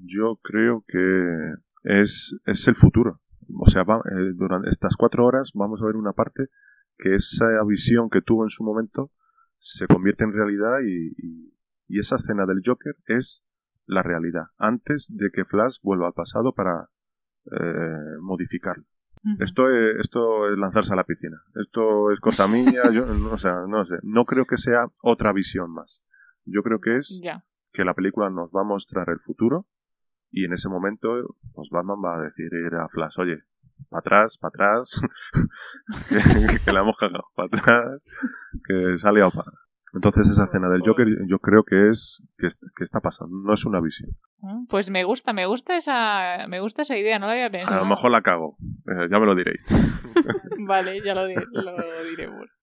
Yo creo que es, es el futuro. O sea, va- eh, durante estas cuatro horas vamos a ver una parte que esa visión que tuvo en su momento se convierte en realidad y, y- y esa escena del Joker es la realidad, antes de que Flash vuelva al pasado para eh, modificarlo. Esto es, esto es lanzarse a la piscina. Esto es cosa mía. Yo, no, o sea, no sé. No creo que sea otra visión más. Yo creo que es que la película nos va a mostrar el futuro y en ese momento pues Batman va a decir a Flash, oye, para atrás, para atrás, que, que la hemos cagado, para atrás, que ha liado para... Entonces esa escena del Joker yo creo que es que, es- que está pasando, no es una visión. Mm, Pues me gusta, me gusta esa, me gusta esa idea, no la había pensado. A lo mejor la cago, eh, ya me lo diréis. Vale, ya lo, lo diremos.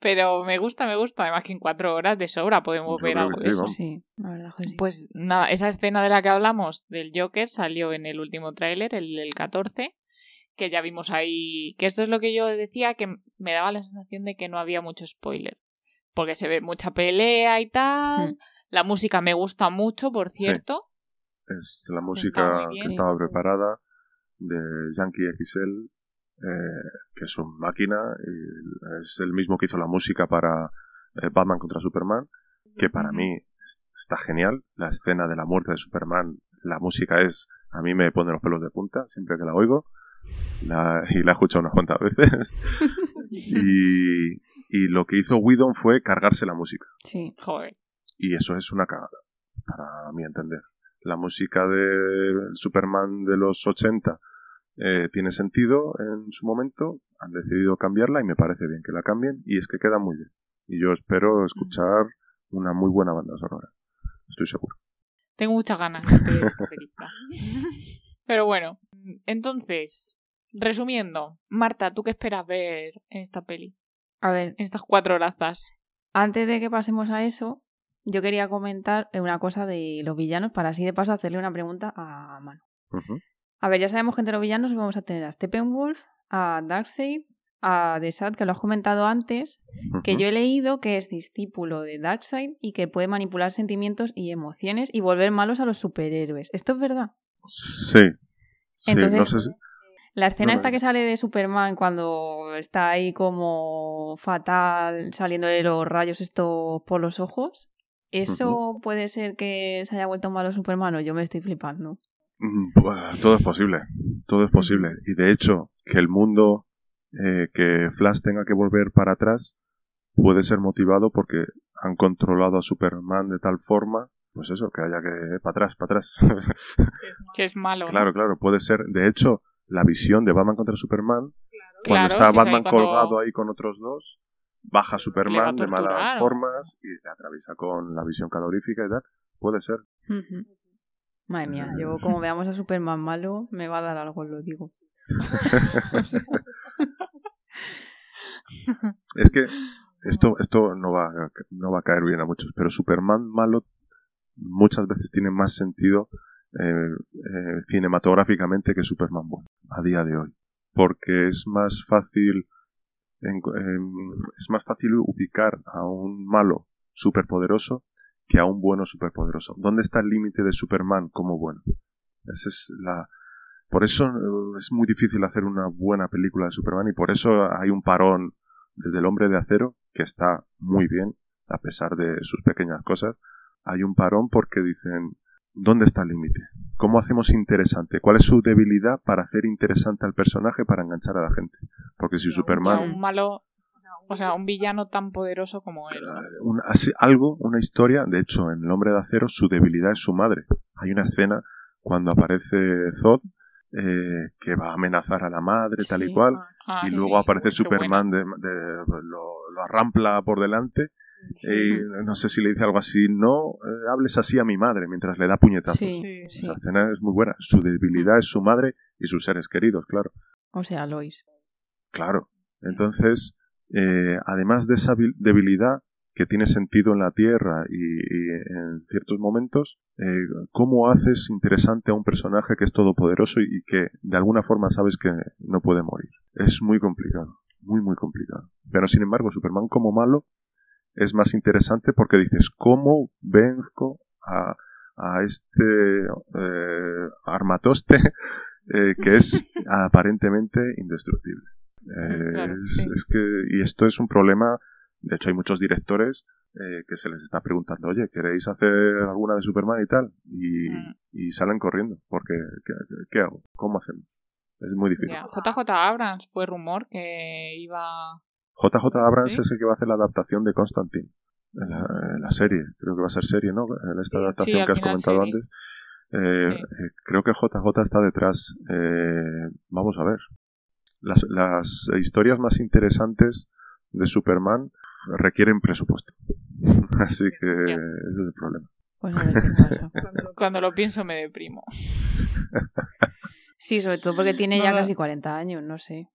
Pero me gusta, me gusta. Además que en cuatro horas de sobra podemos Yo ver algo de sí, eso. Sí, la verdad que sí. Pues nada, esa escena de la que hablamos del Joker salió en el último tráiler, el, el 14, que ya vimos ahí, que esto es lo que yo decía, que me daba la sensación de que no había mucho spoiler, porque se ve mucha pelea y tal, Mm. la música me gusta mucho, por cierto, Es la música bien. que estaba preparada de Yankee XL, eh, que es una máquina, y es el mismo que hizo la música para eh, Batman contra Superman, que para mí es- está genial. La escena de la muerte de Superman, la música es, a mí me pone los pelos de punta siempre que la oigo, la- y la he escuchado unas cuantas veces. y, y lo que hizo Whedon fue cargarse la música. Sí. Joder. Y eso es una cagada, para mi entender. La música de Superman de los 80 eh, tiene sentido en su momento, han decidido cambiarla y me parece bien que la cambien y es que queda muy bien. Y yo espero escuchar una muy buena banda sonora, estoy seguro. Tengo muchas ganas de esta película. Pero bueno, entonces, resumiendo, Marta, ¿tú qué esperas ver en esta peli? A ver, En estas cuatro horazas. antes de que pasemos a eso, yo quería comentar una cosa de los villanos para así de paso hacerle una pregunta a Manu. A ver, ya sabemos que entre los villanos vamos a tener a Steppenwolf, a Darkseid, a Desad, que lo has comentado antes, que yo he leído que es discípulo de Darkseid y que puede manipular sentimientos y emociones y volver malos a los superhéroes. ¿Esto es verdad? Sí. Sí, Entonces- no sé si- La escena No, esta que sale de Superman cuando está ahí como fatal, saliéndole los rayos estos por los ojos, ¿eso puede ser que se haya vuelto malo Superman o yo me estoy flipando? Mm, pues, Todo es posible, todo es posible. Y de hecho, que el mundo, eh, que Flash tenga que volver para atrás, puede ser motivado porque han controlado a Superman de tal forma, pues eso, que haya que para atrás, para atrás. Que es malo. claro, claro, puede ser. De hecho, la visión de Batman contra Superman, cuando Claro, está Batman cuando- colgado ahí con otros dos, baja Superman de malas formas y le atraviesa con la visión calorífica y tal. Puede ser. Madre mía, yo como veamos a Superman malo, me va a dar algo, lo digo. Es que esto, esto no, va, a- no va a caer bien a muchos, pero Superman malo muchas veces tiene más sentido eh, eh, cinematográficamente que Superman bueno, a día de hoy. Porque es más fácil en- em, es más fácil ubicar a un malo superpoderoso que a un bueno superpoderoso. ¿Dónde está el límite de Superman como bueno? Esa es la, por eso eh, es muy difícil hacer una buena película de Superman y por eso hay un parón desde el hombre de acero que está muy bien a pesar de sus pequeñas cosas. Hay un parón porque dicen ¿dónde está el límite? ¿Cómo hacemos interesante? ¿Cuál es su debilidad para hacer interesante al personaje para enganchar a la gente? Porque si Superman un malo, o sea, un villano tan poderoso como él. ¿no? un- así- algo, una historia, de hecho, en El Hombre de Acero su debilidad es su madre. Hay una escena cuando aparece Zod eh, que va a amenazar a la madre, tal y cual, Ah, y sí, luego aparece Superman, de, de- lo, lo arrampla por delante, Sí. y no sé si le dice algo así, no eh, hables así a mi madre, mientras le da puñetazos. Sí, Sí. sí. Esa escena es muy buena. Su debilidad es su madre y sus seres queridos, claro. O sea, Lois. Claro. Entonces, eh, además de esa debilidad que tiene sentido en la Tierra y, y en ciertos momentos, eh, ¿cómo haces interesante a un personaje que es todopoderoso y, y que de alguna forma sabes que no puede morir? Es muy complicado, muy, muy complicado. Pero sin embargo, Superman como malo es más interesante porque dices, ¿cómo venzco a, a este eh, armatoste eh, que es aparentemente indestructible? Eh, Claro, es, sí. es que, y esto es un problema, de hecho hay muchos directores eh, que se les está preguntando, oye, ¿queréis hacer alguna de Superman y tal? Y, Mm. y salen corriendo, porque ¿qué, qué hago? ¿Cómo hacemos? Es muy difícil. Ya, JJ Abrams fue rumor que iba. JJ Abrams ¿Sí? es el que va a hacer la adaptación de Constantine. En la, en la serie, creo que va a ser serie, ¿no? En esta adaptación que has comentado serie. antes. Eh, Sí. eh, creo que JJ está detrás. Eh, vamos a ver. Las, las historias más interesantes de Superman requieren presupuesto. Así que ese es el problema. Pues a ver qué pasa. Cuando lo pienso me deprimo. Sí, sobre todo porque tiene No, ya casi 40 años, no sé.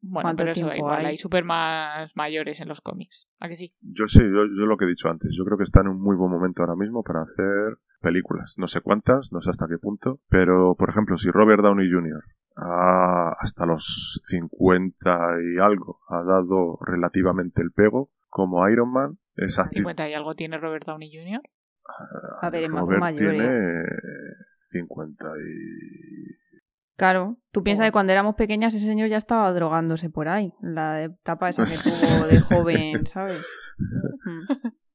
Bueno, ¿Cuánto pero eso da tiempo igual. hay? Hay super más mayores en los cómics. ¿A que sí? Yo sí, yo, yo lo que he dicho antes. Yo creo que está en un muy buen momento ahora mismo para hacer películas. No sé cuántas, no sé hasta qué punto. Pero, por ejemplo, si Robert Downey Jr. ha- hasta los 50 y algo ha dado relativamente el pego como Iron Man, es acti- 50 y algo tiene Robert Downey Jr. A ver, es más mayor, tiene ¿eh? eh, 50 y... Claro, tú piensas Oh. que cuando éramos pequeñas ese señor ya estaba drogándose por ahí. La etapa esa que tuvo de joven, ¿sabes? Mm,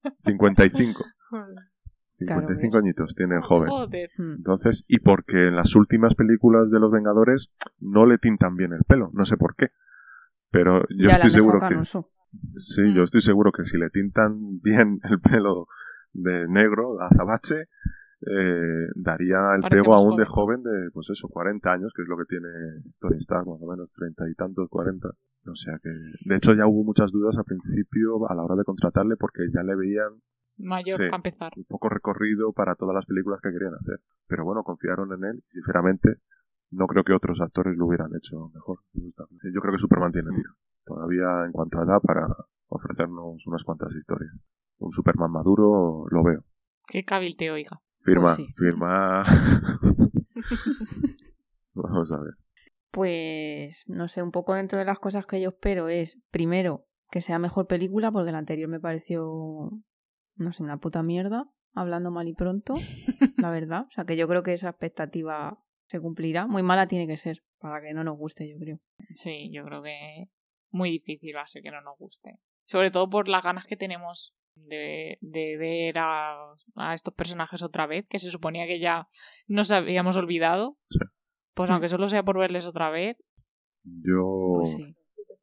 55. Claro, 55 añitos tiene el joven. Joder. mm. Entonces, y porque en las últimas películas de los Vengadores no le tintan bien el pelo, no sé por qué. Pero yo Ya estoy seguro que canoso. Sí, yo estoy seguro que si le tintan bien el pelo de negro, azabache, eh, daría el pego aún de joven. joven de, pues eso, 40 años, que es lo que tiene Tony Stark, más o menos, 30 y tantos, 40. O sea que, de hecho ya hubo muchas dudas al principio a la hora de contratarle porque ya le veían Mayor Sí. para empezar. un poco recorrido para todas las películas que querían hacer. Pero bueno, confiaron en él y sinceramente no creo que otros actores lo hubieran hecho mejor. Yo creo que Superman tiene tiro. Todavía en cuanto a edad para ofrecernos unas cuantas historias. Un Superman maduro lo veo. Que Cavill te oiga. Firma, Pues sí. firma. Vamos a ver. Pues, no sé, un poco dentro de las cosas que yo espero es, primero, que sea mejor película, porque la anterior me pareció, no sé, una puta mierda, hablando mal y pronto, la verdad. O sea, que yo creo que esa expectativa se cumplirá. Muy mala tiene que ser, para que no nos guste, yo creo. Sí, yo creo que muy difícil va a ser que no nos guste. Sobre todo por las ganas que tenemos de, de ver a, a estos personajes otra vez, que se suponía que ya nos habíamos olvidado. Pues aunque solo sea por verles otra vez, Yo. Pues sí.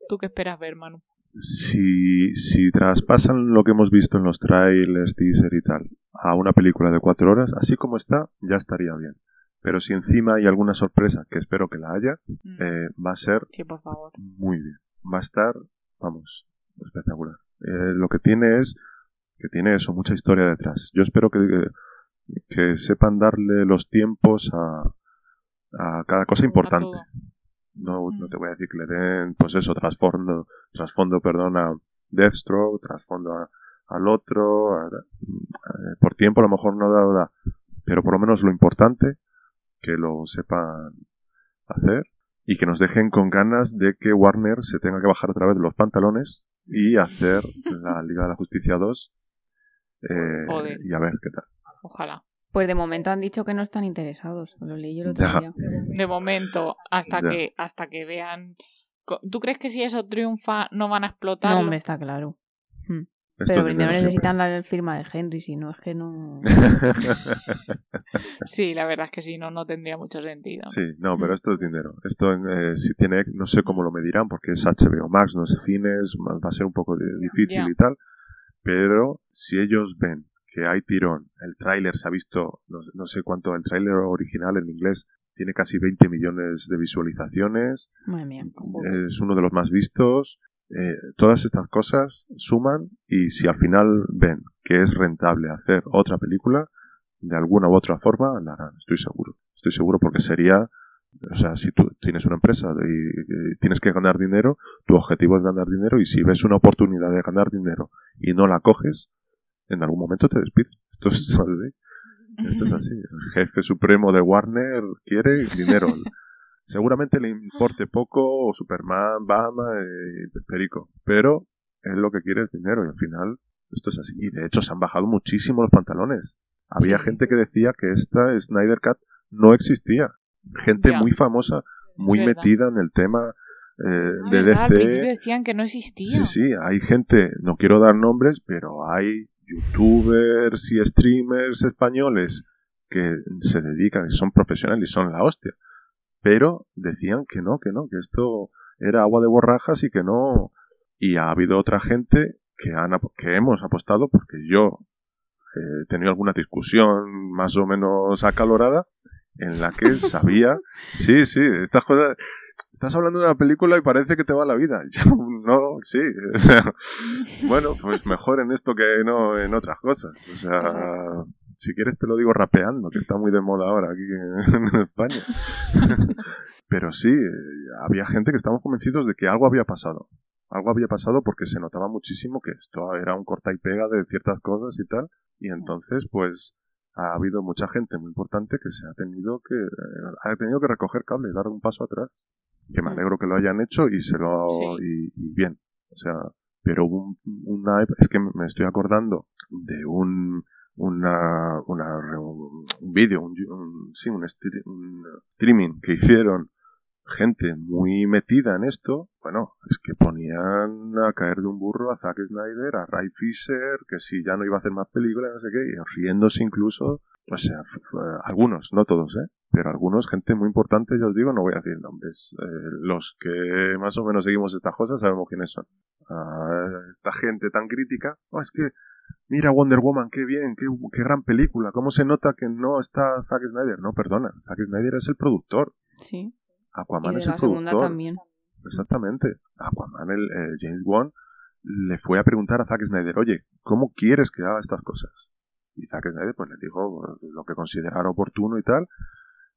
¿tú qué esperas ver, Manu? Si, si traspasan lo que hemos visto en los trailers, teaser y tal, a una película de cuatro horas, así como está, ya estaría bien. Pero si encima hay alguna sorpresa, que espero que la haya, Mm, eh, va a ser Sí, por favor. muy bien. Va a estar, vamos, espectacular. Eh, lo que tiene es que tiene eso, mucha historia detrás. Yo espero que, que sepan darle los tiempos a, a cada cosa importante. No, no Mm. te voy a decir que le den, pues eso, trasfondo, trasfondo, perdón, a Deathstroke, trasfondo a- al otro, a- a- por tiempo a lo mejor no da, da, pero por lo menos lo importante, que lo sepan hacer y que nos dejen con ganas de que Warner se tenga que bajar otra vez los pantalones y hacer la Liga de la Justicia 2 eh, y a ver qué tal. Ojalá. Pues de momento han dicho que no están interesados. Lo leí el otro Ya. día. De momento, hasta Ya. que hasta que vean. ¿Tú crees que si eso triunfa no van a explotar? No, hombre, está claro. Hmm. Esto Pero primero necesitan la firma de Henry, si no es que no... Sí, la verdad es que si no, no tendría mucho sentido. Sí, no, pero esto es dinero. Esto eh, si tiene, no sé cómo lo medirán porque es HBO Max, no es cines, va a ser un poco difícil y tal. Pero si ellos ven que hay tirón, el tráiler se ha visto, no, no sé cuánto, el tráiler original en inglés tiene casi 20 millones de visualizaciones, Madre mía. Joder. es uno de los más vistos. eh, todas estas cosas suman y si al final ven que es rentable hacer otra película, de alguna u otra forma la harán, estoy seguro. Estoy seguro porque sería, o sea, si tú tienes una empresa y, y tienes que ganar dinero, tu objetivo es ganar dinero y si ves una oportunidad de ganar dinero y no la coges, en algún momento te despides. Esto es así. Esto es así. El jefe supremo de Warner quiere dinero. Seguramente le importe poco Superman, Batman, eh, Perico, pero él lo que quiere es dinero y al final esto es así. Y de hecho se han bajado muchísimo los pantalones. Había Sí. gente que decía que esta Snyder Cut no existía. Gente muy famosa, muy metida en el tema eh, Es de verdad, Al principio DC. decían que no existía. Sí, sí, hay gente, no quiero dar nombres, pero hay youtubers y streamers españoles que se dedican y son profesionales y son la hostia. Pero decían que no, que no, que esto era agua de borrajas y que no. Y ha habido otra gente que, han, que hemos apostado porque yo eh, he tenido alguna discusión más o menos acalorada en la que sabía, sí, sí, estas cosas, estás hablando de una película y parece que te va la vida. Yo, no, sí, o sea, bueno, pues mejor en esto que no en otras cosas. O sea, si quieres te lo digo rapeando, que está muy de moda ahora aquí en, España. Pero sí, había gente que estábamos convencidos de que algo había pasado. Algo había pasado porque se notaba muchísimo que esto era un corta y pega de ciertas cosas y tal. Y entonces, pues, ha habido mucha gente muy importante que se ha tenido que ha tenido que recoger cable y dar un paso atrás que me alegro que lo hayan hecho y se lo Sí. y, y bien. O sea pero un, una es que me estoy acordando de un una, una un, vídeo un, un- sí un, un streaming que hicieron gente muy metida en esto. Bueno es que ponían a caer de un burro a Zack Snyder a Ray Fisher que si ya no iba a hacer más películas no sé qué y riéndose incluso o sea algunos no todos eh pero algunos, gente muy importante, yo os digo, no voy a decir nombres. Eh, los que más o menos seguimos estas cosas sabemos quiénes son. esta gente tan crítica. Oh, es que, mira Wonder Woman, qué bien, qué, qué gran película. ¿Cómo se nota que no está Zack Snyder? No, perdona, Zack Snyder es el productor. Sí. Aquaman y es el productor. también. Exactamente. Aquaman, el, eh, James Wan, le fue a preguntar a Zack Snyder, oye, ¿cómo quieres que haga estas cosas? Y Zack Snyder pues le dijo lo que considerara oportuno y tal,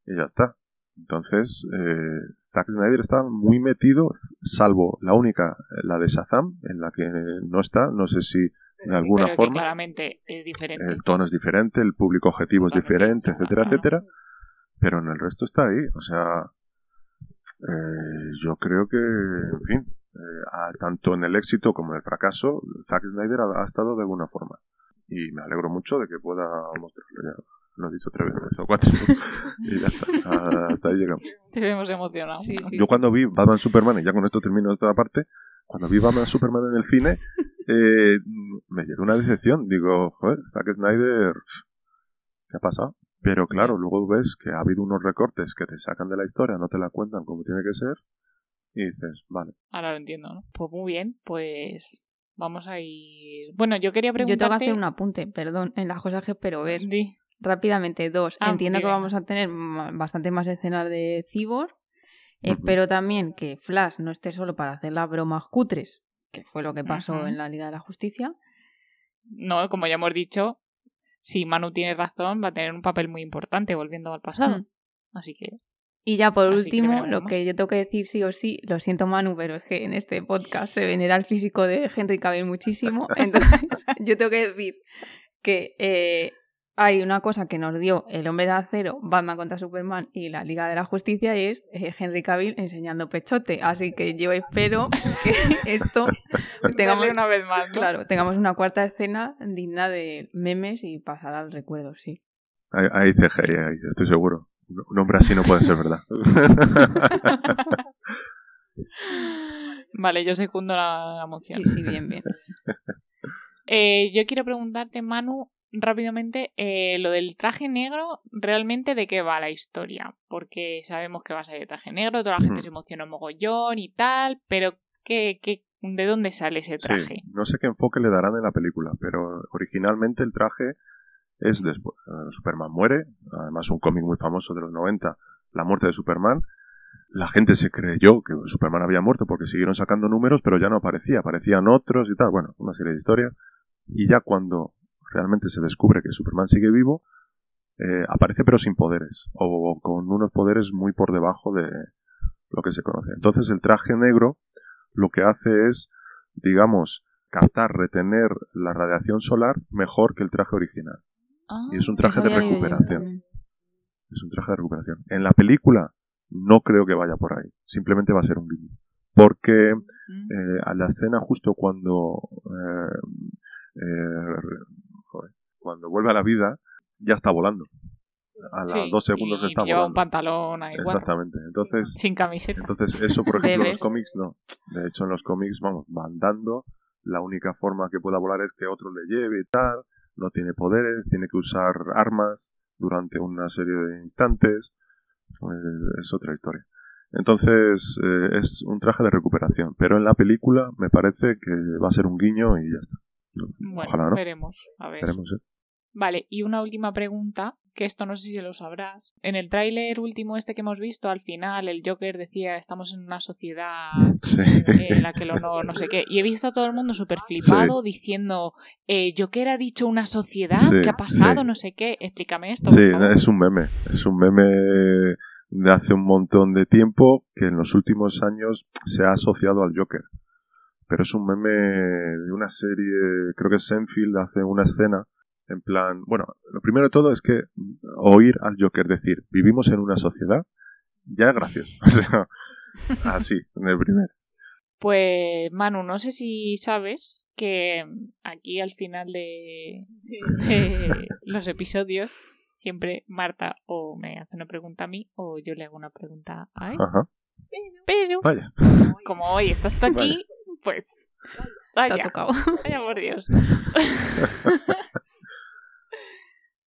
y ya está. Entonces, eh, Zack Snyder está muy metido, salvo la única, eh, la de Shazam, en la que no está, no sé si de alguna Pero forma claramente es diferente. el tono es diferente, el público objetivo es diferente, etcétera, Ajá. etcétera, pero en el resto está ahí. O sea, eh, yo creo que, en fin, eh, a- tanto en el éxito como en el fracaso, Zack Snyder ha, ha estado de alguna forma. Y me alegro mucho de que pueda mostrarlo ya. Lo he dicho tres veces o cuatro. y ya está. Hasta ahí llegamos. Te vemos emocionado. Sí, sí. Yo cuando vi Batman Superman, y ya con esto termino esta parte, cuando vi Batman Superman en el cine, eh, me llegó una decepción. Digo, joder, Zack Snyder, ¿qué ha pasado? Pero claro, luego ves que ha habido unos recortes que te sacan de la historia, no te la cuentan como tiene que ser, y dices, vale. Ahora lo entiendo, ¿no? Pues muy bien, pues vamos a ir... Bueno, yo quería Yo tengo que preguntarte... hacer un apunte, perdón, en las cosas que espero ver. Di. Rápidamente, dos. Ah, Entiendo que vamos a tener bastante más escenas de Cyborg. Ujú. Espero también que Flash no esté solo para hacer las bromas cutres, que fue lo que pasó en la Liga de la Justicia. No, como ya hemos dicho, si Manu tiene razón, va a tener un papel muy importante volviendo al pasado. Así que... Y ya por que último, lo que yo tengo que decir sí o sí, lo siento Manu, pero es que en este podcast se venera el físico de Henry Cavill muchísimo. Entonces, yo tengo que decir que eh, hay una cosa que nos dio el hombre de acero, Batman contra Superman y la Liga de la Justicia y es eh, Henry Cavill enseñando pechote. Así que yo espero que esto tengamos, una vez más, ¿no? claro, tengamos una cuarta escena digna de memes y pasar al recuerdo, sí. Hay, hay CGI ahí, estoy seguro. Un un hombre así no puede ser verdad. Vale, yo secundo la, la moción. Sí, sí, bien, bien. Eh, yo quiero preguntarte, Manu, rápidamente, eh, lo del traje negro, ¿realmente de qué va la historia? Porque sabemos que va a ser de traje negro, toda la gente Hmm. se emociona un mogollón y tal, pero ¿qué, qué, ¿de dónde sale ese traje? Sí, no sé qué enfoque le darán en la película, pero originalmente el traje es después. eh, Superman muere, además un cómic muy famoso de los 90, La muerte de Superman. La gente se creyó que Superman había muerto porque siguieron sacando números, pero ya no aparecía, aparecían otros y tal, bueno, una serie de historias. Y ya cuando realmente se descubre que Superman sigue vivo, eh, aparece pero sin poderes, o con unos poderes muy por debajo de lo que se conoce. Entonces el traje negro lo que hace es, digamos, captar, retener la radiación solar mejor que el traje original. Ah, Y es un traje de recuperación. Es un traje de recuperación. En la película no creo que vaya por ahí. Simplemente va a ser un guiño. Porque mm. eh, a la escena justo cuando eh, eh, cuando vuelve a la vida ya está volando. A las Sí, dos segundos y está lleva un volando. pantalón ahí, Exactamente. Entonces, sin camiseta. entonces eso, por ejemplo, en los cómics no. De hecho, en los cómics, vamos, van dando. La única forma que pueda volar es que otro le lleve y tal. No tiene poderes, tiene que usar armas durante una serie de instantes. Eh, es otra historia. Entonces, eh, es un traje de recuperación. Pero en la película me parece que va a ser un guiño y ya está. No, Bueno, Ojalá, ¿no? veremos. A ver. Veremos, ¿eh? Vale, y una última pregunta, que esto no sé si lo sabrás. En el tráiler último este que hemos visto, al final el Joker decía estamos en una sociedad Sí. en la que el honor no sé qué. Y he visto a todo el mundo súper flipado diciendo, eh, Joker ha dicho una sociedad, Sí, ¿qué ha pasado? No sé qué. Explícame esto. Sí, por favor. es un meme. Es un meme de hace un montón de tiempo que en los últimos años se ha asociado al Joker. Pero es un meme de una serie, creo que Senfield hace una escena en plan, bueno, lo primero de todo es que oír al Joker decir, vivimos en una sociedad, ya es gracioso. O sea, así, en el primer. Pues Manu, no sé si sabes que aquí al final de, de los episodios siempre Marta o me hace una pregunta a mí o yo le hago una pregunta a él. Ajá. Pero Vaya. como hoy estás tú aquí, pues Te ha vaya, tocado. vaya por Dios.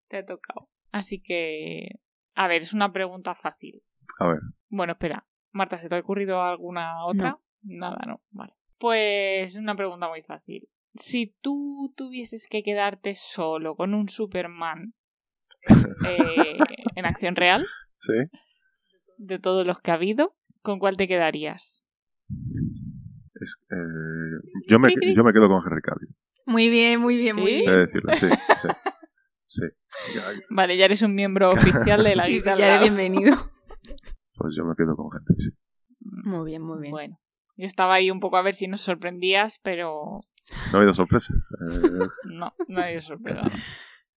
Te ha tocado. Así que, a ver, es una pregunta fácil. A ver. Bueno, espera. Marta, ¿se te ha ocurrido alguna otra? Nada, no. Vale. Pues una pregunta muy fácil. Si tú tuvieses que quedarte solo con un Superman eh, en acción real, Sí. de todos los que ha habido, ¿con cuál te quedarías? Es, eh, yo, me, yo me quedo con Henry Cavill. Muy bien, muy bien, muy bien. de decirlo, sí. Sí. sí. Ya, Vale, ya eres un miembro oficial de la guisa. ya eres bienvenido. pues yo me quedo con Henry, sí. Muy bien, muy bien. Bueno, yo estaba ahí un poco a ver si nos sorprendías, pero No ha habido sorpresa. Eh, no, nadie sorpresa.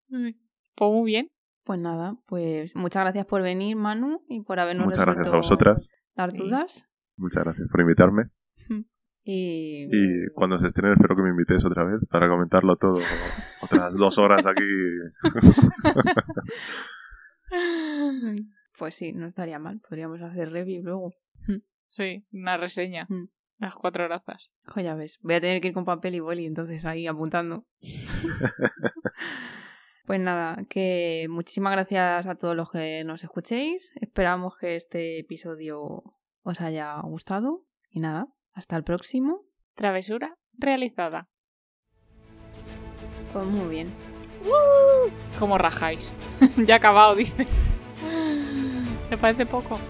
Pues muy bien. Pues nada, pues muchas gracias por venir, Manu, y por habernos muchas gracias a vosotras. las Sí. dudas. Muchas gracias por invitarme. Y, Y cuando se estrene, espero que me invitéis otra vez para comentarlo todo. Otras dos horas aquí. pues sí, no estaría mal. Podríamos hacer review luego. Sí, una reseña. Mm. Las cuatro razas. Jo, ya ves. Voy a tener que ir con papel y boli, entonces ahí apuntando. pues nada, que muchísimas gracias a todos los que nos escuchéis. Esperamos que este episodio os haya gustado. Y nada, hasta el próximo. Travesura realizada. Pues muy bien. ¿Cómo rajáis? ya ha acabado, dice. ¿Te parece poco?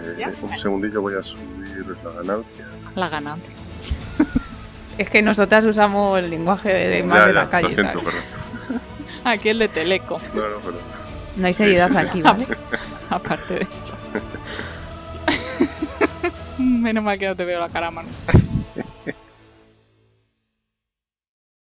Eh, un segundillo voy a subir la ganancia. La ganancia. Es que nosotras usamos el lenguaje de, de más Ya, de ya, la calle. Lo siento, ¿sabes? pero. Aquí el de Teleco, No, no, pero. No hay seriedad sí. aquí, ¿vale? aparte de eso. Menos mal que no te veo la cara, Manu.